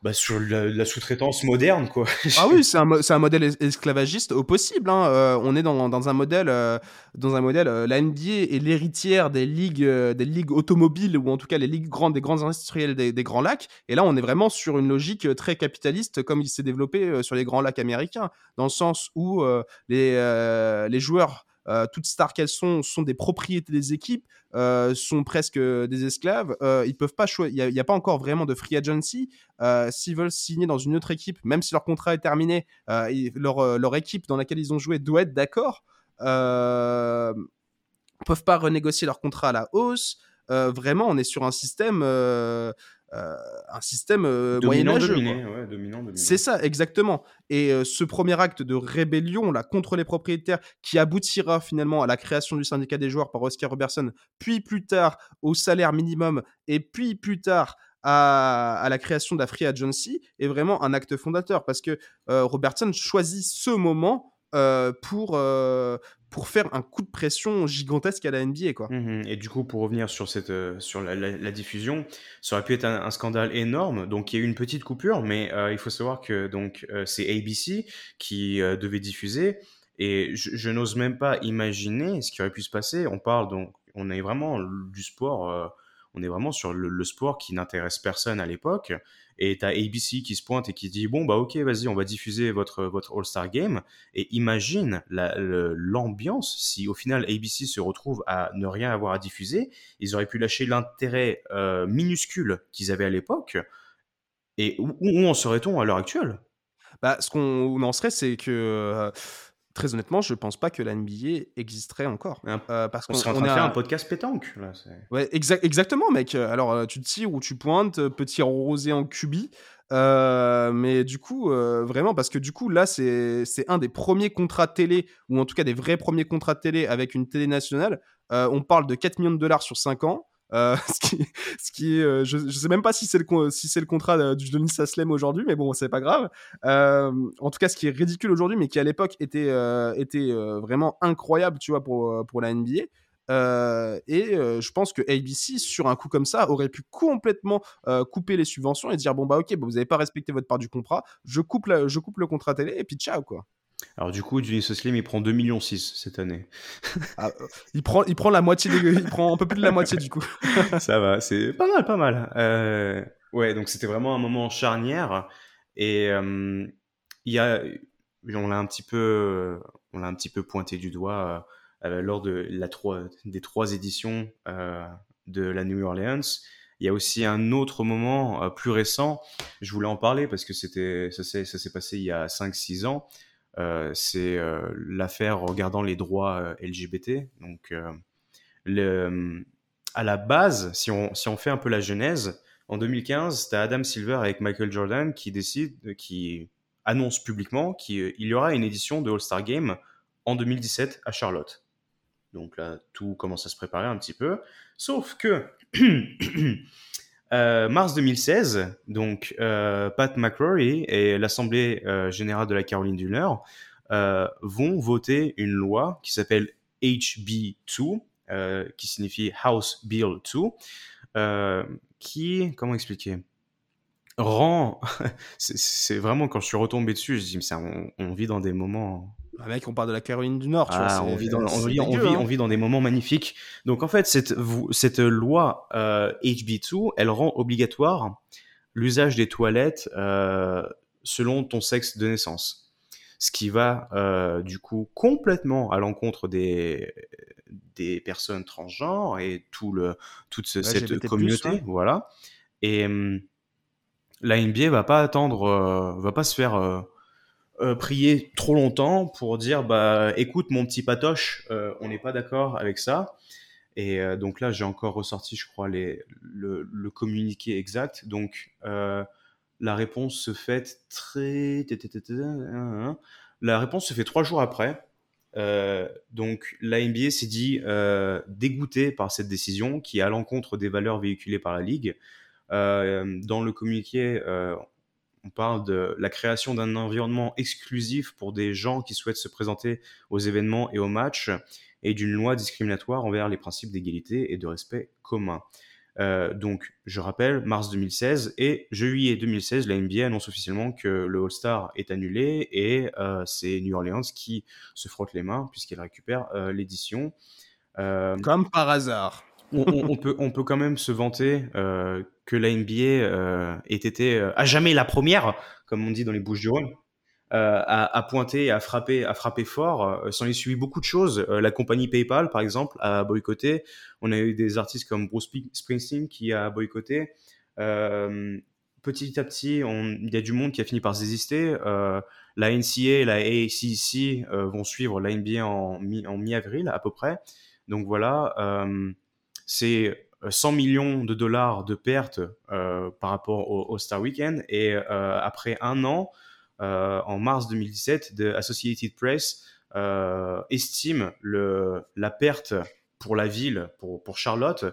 bah, sur la, sous-traitance moderne, quoi. ah oui, c'est un, un, modèle esclavagiste au possible. Hein. Euh, on est dans, dans, un modèle, euh, dans un modèle. Euh, la NBA est l'héritière des ligues, des ligues automobiles ou en tout cas les ligues grandes, des grands industriels des, des, grands lacs. Et là, on est vraiment sur une logique très capitaliste, comme il s'est développé sur les grands lacs américains, dans le sens où les, les joueurs euh, toutes stars qu'elles sont sont des propriétés des équipes, euh, sont presque des esclaves. Euh, ils peuvent pas Il n'y a, pas encore vraiment de free agency. S'ils veulent signer dans une autre équipe, même si leur contrat est terminé, leur, leur équipe dans laquelle ils ont joué doit être d'accord. Euh, peuvent pas renégocier leur contrat à la hausse. Vraiment, on est sur un système euh, un système euh, moyenâgeux. C'est ça, exactement. Et euh, ce premier acte de rébellion là contre les propriétaires qui aboutira finalement à la création du syndicat des joueurs par Oscar Robertson, puis plus tard au salaire minimum, et puis plus tard à, la création de la Free Agency, est vraiment un acte fondateur parce que Robertson choisit ce moment pour, pour faire un coup de pression gigantesque à la NBA. Quoi. Mmh et du coup, pour revenir sur, cette, euh, sur la, diffusion, ça aurait pu être un, scandale énorme. Donc, il y a eu une petite coupure, mais euh, il faut savoir que donc euh, c'est ABC qui devait diffuser. Et je, n'ose même pas imaginer ce qui aurait pu se passer. On parle donc, on est vraiment du sport, on est vraiment sur le sport qui n'intéresse personne à l'époque. Et tu as ABC qui se pointe et qui dit bon bah ok vas-y on va diffuser votre votre All-Star Game. Et imagine l'ambiance si au final ABC se retrouve à ne rien avoir à diffuser. Ils auraient pu lâcher l'intérêt euh, minuscule qu'ils avaient à l'époque. Et où, en serait-on à l'heure actuelle? Bah, ce qu'on en serait c'est que euh, très honnêtement, je pense pas que la NBA existerait encore. Euh, parce qu'on serait en train de faire un podcast pétanque. Là, ouais, exactement, mec. Alors, euh, tu tires ou tu pointes, euh, petit rosé en cubi. mais du coup, vraiment, parce que du coup, là, c'est un des premiers contrats télé, ou en tout cas des vrais premiers contrats télé avec une télé nationale. on parle de 4 millions de dollars sur 5 ans. Euh, ce qui, ce qui euh, je, je sais même pas si c'est le si c'est le contrat du Denis Saslem aujourd'hui, mais bon, c'est pas grave. Euh, en tout cas, ce qui est ridicule aujourd'hui, mais qui à l'époque était était vraiment incroyable, tu vois, pour pour la NBA. et je pense que ABC, sur un coup comme ça, aurait pu complètement couper les subventions et dire bon bah ok, bah, vous n'avez pas respecté votre part du contrat, je coupe je coupe le contrat télé et puis ciao quoi. Alors du coup, Denis Slim, il prend 2,6 millions cette année. Ah, euh, il, prend, il prend la moitié, il prend un peu plus de la moitié du coup. Ça va, c'est pas mal, pas mal. Euh, ouais, donc c'était vraiment un moment charnière. Et euh, il y a, on l'a un petit peu, on l'a un petit peu pointé du doigt lors de la trois, des trois éditions de la New Orleans. Il y a aussi un autre moment plus récent. Je voulais en parler parce que c'était, ça s'est passé il y a 5-6 ans. Euh, c'est euh, l'affaire regardant les droits euh, LGBT. Donc, le, à la base, si on, si on fait un peu la genèse, en 2015, tu as Adam Silver avec Michael Jordan qui décide, qui annonce publiquement qu'il y aura une édition de All-Star Game en 2017 à Charlotte. Donc là, tout commence à se préparer un petit peu. Sauf que euh, mars 2016, donc euh, Pat McCrory et l'Assemblée euh, générale de la Caroline du Nord vont voter une loi qui s'appelle HB2, qui signifie House Bill 2, qui, comment expliquer rend. c'est vraiment quand je suis retombé dessus, je dis, mais on, vit dans des moments. Ah, mec, on parle de la Caroline du Nord, tu vois. On vit, dans, on, vit, on, vit, dans des moments magnifiques. Donc en fait, cette, cette loi euh, HB2, elle rend obligatoire l'usage des toilettes euh, selon ton sexe de naissance. Ce qui va euh, du coup complètement à l'encontre des, des personnes transgenres et tout le, toute cette communauté. Voilà. Et. Hum, la NBA va pas attendre, euh, va pas se faire euh, euh, prier trop longtemps pour dire bah écoute mon petit patoche, on n'est pas d'accord avec ça. Et donc là, j'ai encore ressorti, je crois, les, le, communiqué exact. Donc la réponse se fait très. La réponse se fait trois jours après. donc la NBA s'est dit dégoûté par cette décision qui est à l'encontre des valeurs véhiculées par la ligue. Euh, dans le communiqué, euh, on parle de la création d'un environnement exclusif pour des gens qui souhaitent se présenter aux événements et aux matchs et d'une loi discriminatoire envers les principes d'égalité et de respect commun. Euh, donc, je rappelle, mars 2016 et juillet 2016, la NBA annonce officiellement que le All-Star est annulé et c'est New Orleans qui se frotte les mains puisqu'elle récupère l'édition. Comme par hasard. On, peut, on peut quand même se vanter que la NBA euh, ait été euh, à jamais la première, comme on dit dans les Bouches du Rhône. Euh, à, pointer, à frapper, à frapper fort. S'en est suivi beaucoup de choses. la compagnie PayPal, par exemple, a boycotté. On a eu des artistes comme Bruce Springsteen qui a boycotté. petit à petit, il y a du monde qui a fini par désister. la NCA et la ACC vont suivre la NBA en, en mi-avril à peu près. Donc voilà, c'est 100 millions de dollars de pertes euh, par rapport au, Star Weekend. Et euh, après un an, euh, en mars 2017, The Associated Press estime le, la perte pour la ville, pour, pour Charlotte,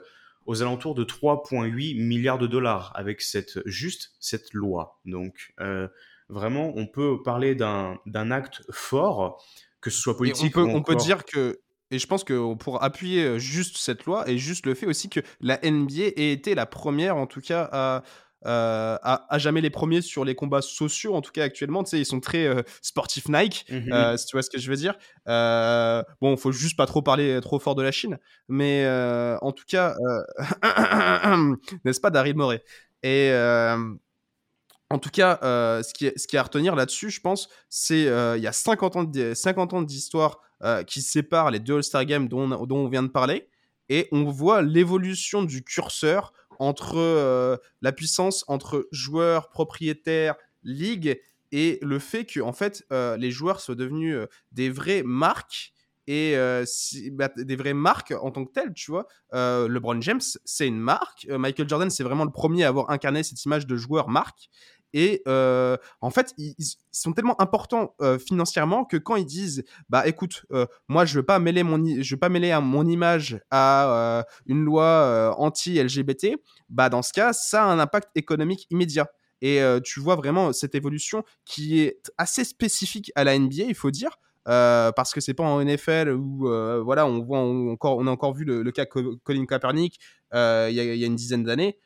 aux alentours de 3,8 milliards de dollars avec cette, juste cette loi. Donc, vraiment, on peut parler d'un acte fort, que ce soit politique. on peut, on peut dire que et je pense que pour appuyer juste cette loi et juste le fait aussi que la NBA ait été la première, en tout cas, à, à, jamais les premiers sur les combats sociaux, en tout cas actuellement. Tu sais, ils sont très sportifs Nike, mmh si tu vois ce que je veux dire. Euh, bon, faut juste pas trop parler trop fort de la Chine, mais en tout cas, n'est-ce pas, Daryl Morey? Et. En tout cas, ce, qui est, ce à retenir là-dessus, je pense, c'est il y a 50 ans, 50 ans d'histoire euh, qui sépare les deux All-Star Games dont, on vient de parler. Et on voit l'évolution du curseur entre euh, la puissance entre joueurs, propriétaires, ligues et le fait que en fait euh, les joueurs soient devenus des vraies marques et bah, des vraies marques en tant que telles, tu vois. LeBron James, c'est une marque. Michael Jordan, c'est vraiment le premier à avoir incarné cette image de joueur marque. Et euh, en fait, ils, sont tellement importants euh, financièrement que quand ils disent, bah écoute, euh, moi je veux pas mêler mon, je veux pas mêler à mon image à une loi anti-LGBT, bah dans ce cas, ça a un impact économique immédiat. Et tu vois vraiment cette évolution qui est assez spécifique à la NBA, il faut dire. parce que c'est pas en NFL où voilà on voit encore on a encore vu le, cas Colin Kaepernick il y, a une dizaine d'années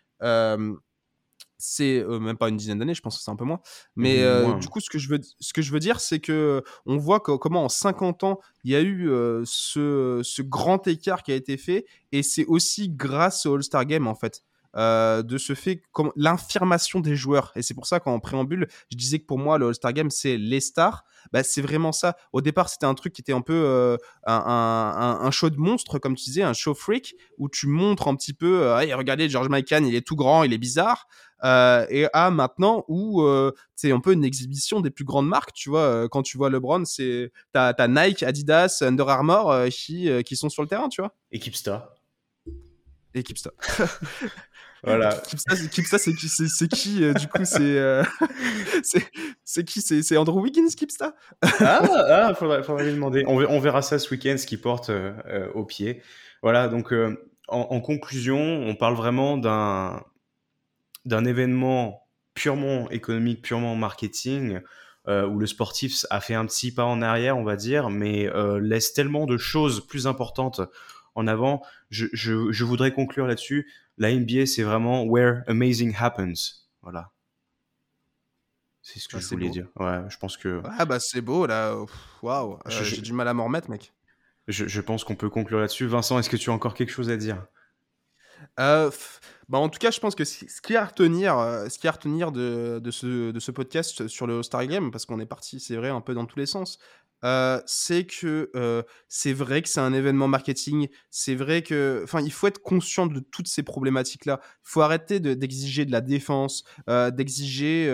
c'est même pas une dizaine d'années, je pense que c'est un peu moins. Mais du coup, ce que je veux, ce que je veux dire, c'est que on voit comment en 50 ans, il y a eu ce, ce, grand écart qui a été fait, et c'est aussi grâce au All-Star Game en fait. de ce fait comme l'infirmation des joueurs et c'est pour ça qu'en préambule je disais que pour moi le All-Star Game c'est les stars bah, c'est vraiment ça. Au départ, c'était un truc qui était un peu euh, un, show de monstre, comme tu disais, un show freak, où tu montres un petit peu, euh, regardez, George Michael, il est tout grand, il est bizarre. Euh, et à maintenant où c'est un peu une exhibition des plus grandes marques, tu vois. quand tu vois LeBron, c'est t'as, Nike, Adidas, Under Armour qui, qui sont sur le terrain, tu vois. Équipe Star. Équipe Star. Voilà. Kipsta, c'est qui, c'est qui euh, Du coup, c'est euh, c'est qui C'est Andrew Wiggins, Kipsta Ah, ah faudrait, faudrait lui demander. On, on, verra ça ce week-end, ce qu'il porte au pied. Voilà, donc en, en, conclusion, on parle vraiment d'un d'un événement purement économique, purement marketing, euh, où le sportif a fait un petit pas en arrière, on va dire, mais euh, laisse tellement de choses plus importantes en avant. Je, je, je voudrais conclure là-dessus. La NBA, c'est vraiment where amazing happens. Voilà. C'est ce que ah, je voulais dire. Ouais, je pense que. Ah bah c'est beau là. Waouh. Euh, j'ai du mal à m'en remettre, mec. Je, je pense qu'on peut conclure là-dessus. Vincent, est-ce que tu as encore quelque chose à dire? Euh, bah en tout cas, je pense que ce qui est à retenir, euh, ce qui à retenir de, ce, podcast sur le Star Game, parce qu'on est parti, c'est vrai, un peu dans tous les sens, euh, c'est que c'est vrai que c'est un événement marketing. C'est vrai que, enfin, il faut être conscient de toutes ces problématiques-là. Il faut arrêter d'exiger de, la défense, d'exiger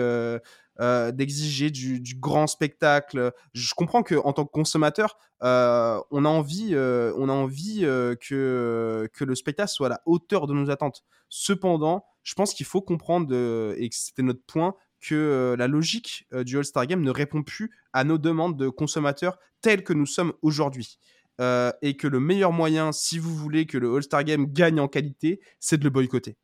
euh, d'exiger du, grand spectacle. Je comprends que en tant que consommateur, euh, on a envie, euh, on a envie que le spectacle soit à la hauteur de nos attentes. Cependant, je pense qu'il faut comprendre et c'était notre point que la logique du All-Star Game ne répond plus à nos demandes de consommateurs telles que nous sommes aujourd'hui. et que le meilleur moyen, si vous voulez que le All-Star Game gagne en qualité, c'est de le boycotter.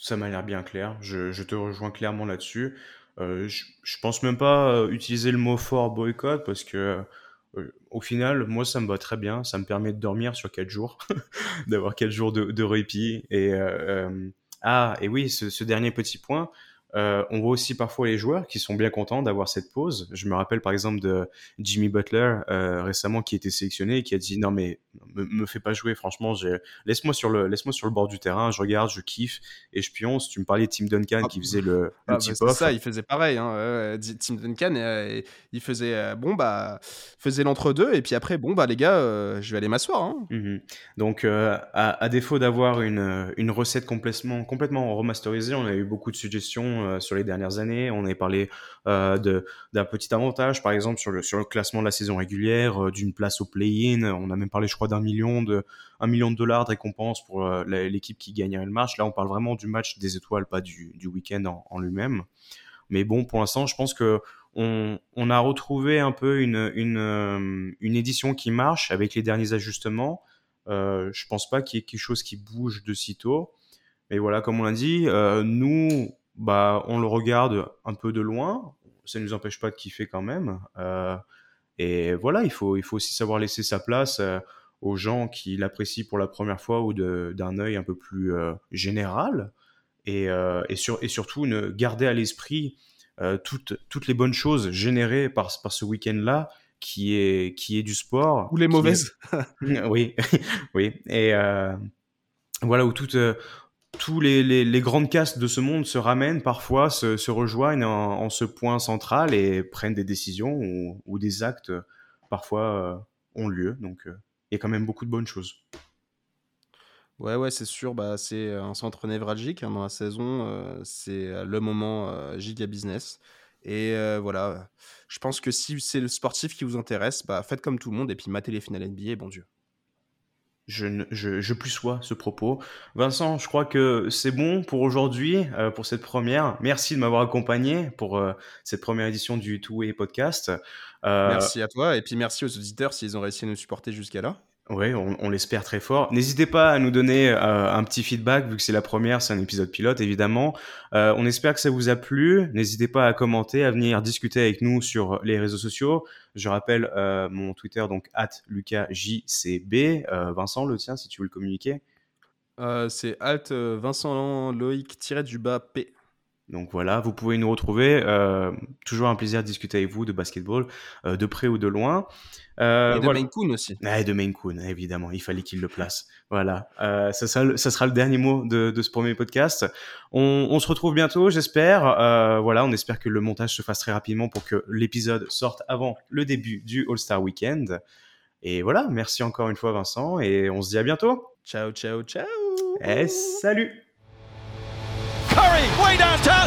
Ça m'a l'air bien clair. Je, te rejoins clairement là-dessus. Euh, je, pense même pas euh, utiliser le mot fort boycott parce que euh, au final, moi, ça me va très bien. Ça me permet de dormir sur 4 jours, d'avoir 4 jours de, de répit. Et ah, et oui, ce, dernier petit point, euh, on voit aussi parfois les joueurs qui sont bien contents d'avoir cette pause. Je me rappelle par exemple de Jimmy Butler euh, récemment qui était sélectionné et qui a dit non mais me, me fais pas jouer franchement laisse-moi sur le laisse-moi sur le bord du terrain je regarde je kiffe et je pionce tu me parlais de Tim Duncan ah, qui faisait le, le ah, bah, ça il faisait pareil hein. Tim Duncan euh, il faisait bon bah faisait l'entre-deux et puis après bon bah les gars je vais aller m'asseoir hein. mmh donc à, à, défaut d'avoir une, une recette complètement complètement remasterisée on a eu beaucoup de suggestions euh, sur les dernières années. On avait parlé euh, d'un petit avantage, par exemple, sur le, sur le classement de la saison régulière, euh, d'une place au play-in. On a même parlé, je crois, d'un million de, million de dollars de récompense pour l'équipe qui gagnerait le match. Là, on parle vraiment du match des étoiles, pas du, du week-end en, lui-même. Mais bon, pour l'instant, je pense que on, on, a retrouvé un peu une, une, une, édition qui marche avec les derniers ajustements. Euh, je pense pas qu'il y ait quelque chose qui bouge de sitôt. Mais voilà, comme on l'a dit, nous, bah, on le regarde un peu de loin. Ça ne nous empêche pas de kiffer quand même. Euh, et voilà, il faut, il faut aussi savoir laisser sa place euh, aux gens qui l'apprécient pour la première fois ou d'un œil un peu plus euh, général. Et, et, sur, et surtout, ne, garder à l'esprit toutes, toutes les bonnes choses générées par, par ce week-end-là qui est, qui est du sport. Ou les mauvaises. oui, oui. Et voilà, où toute, tous les, les, grandes castes de ce monde se ramènent parfois, se, rejoignent en, ce point central et prennent des décisions ou, des actes parfois euh, ont lieu. Donc euh, il y a quand même beaucoup de bonnes choses. Ouais, ouais, c'est sûr. Bah, c'est un centre névralgique hein, dans la saison. Euh, c'est le moment giga business. Et voilà, je pense que si c'est le sportif qui vous intéresse, bah, faites comme tout le monde et puis matez les finales NBA, bon Dieu je, je, je plus sois ce propos. Vincent, je crois que c'est bon pour aujourd'hui, euh, pour cette première. Merci de m'avoir accompagné pour euh, cette première édition du Two Podcast. Euh... Merci à toi et puis merci aux auditeurs s'ils ont réussi à nous supporter jusqu'à là. Oui, on, l'espère très fort. N'hésitez pas à nous donner euh, un petit feedback, vu que c'est la première, c'est un épisode pilote, évidemment. Euh, on espère que ça vous a plu. N'hésitez pas à commenter, à venir discuter avec nous sur les réseaux sociaux. Je rappelle euh, mon Twitter, donc at lucasjcb. Vincent, le tien, si tu veux le communiquer. c'est alt Vincent Loïc-du-bas. Donc voilà, vous pouvez nous retrouver. Euh, toujours un plaisir de discuter avec vous de basketball, euh, de près ou de loin. Euh, et de voilà. Maine Coon aussi. et de Maine Coon, évidemment. Il fallait qu'il le place. Voilà. Euh, ça, sera, ça sera le dernier mot de, de ce premier podcast. On, on se retrouve bientôt, j'espère. Euh, voilà, on espère que le montage se fasse très rapidement pour que l'épisode sorte avant le début du All-Star Weekend. Et voilà, merci encore une fois Vincent et on se dit à bientôt. Ciao, ciao, ciao. Et salut. Curry, way downtown.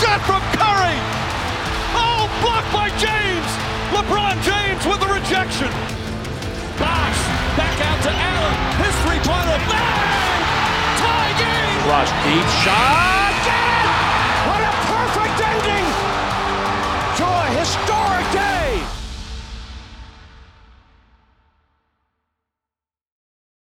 shot from Curry. Oh, blocked by James. LeBron James with the rejection. Box back out to Allen. History, final man. Bang! Tie game. Rush deep shot.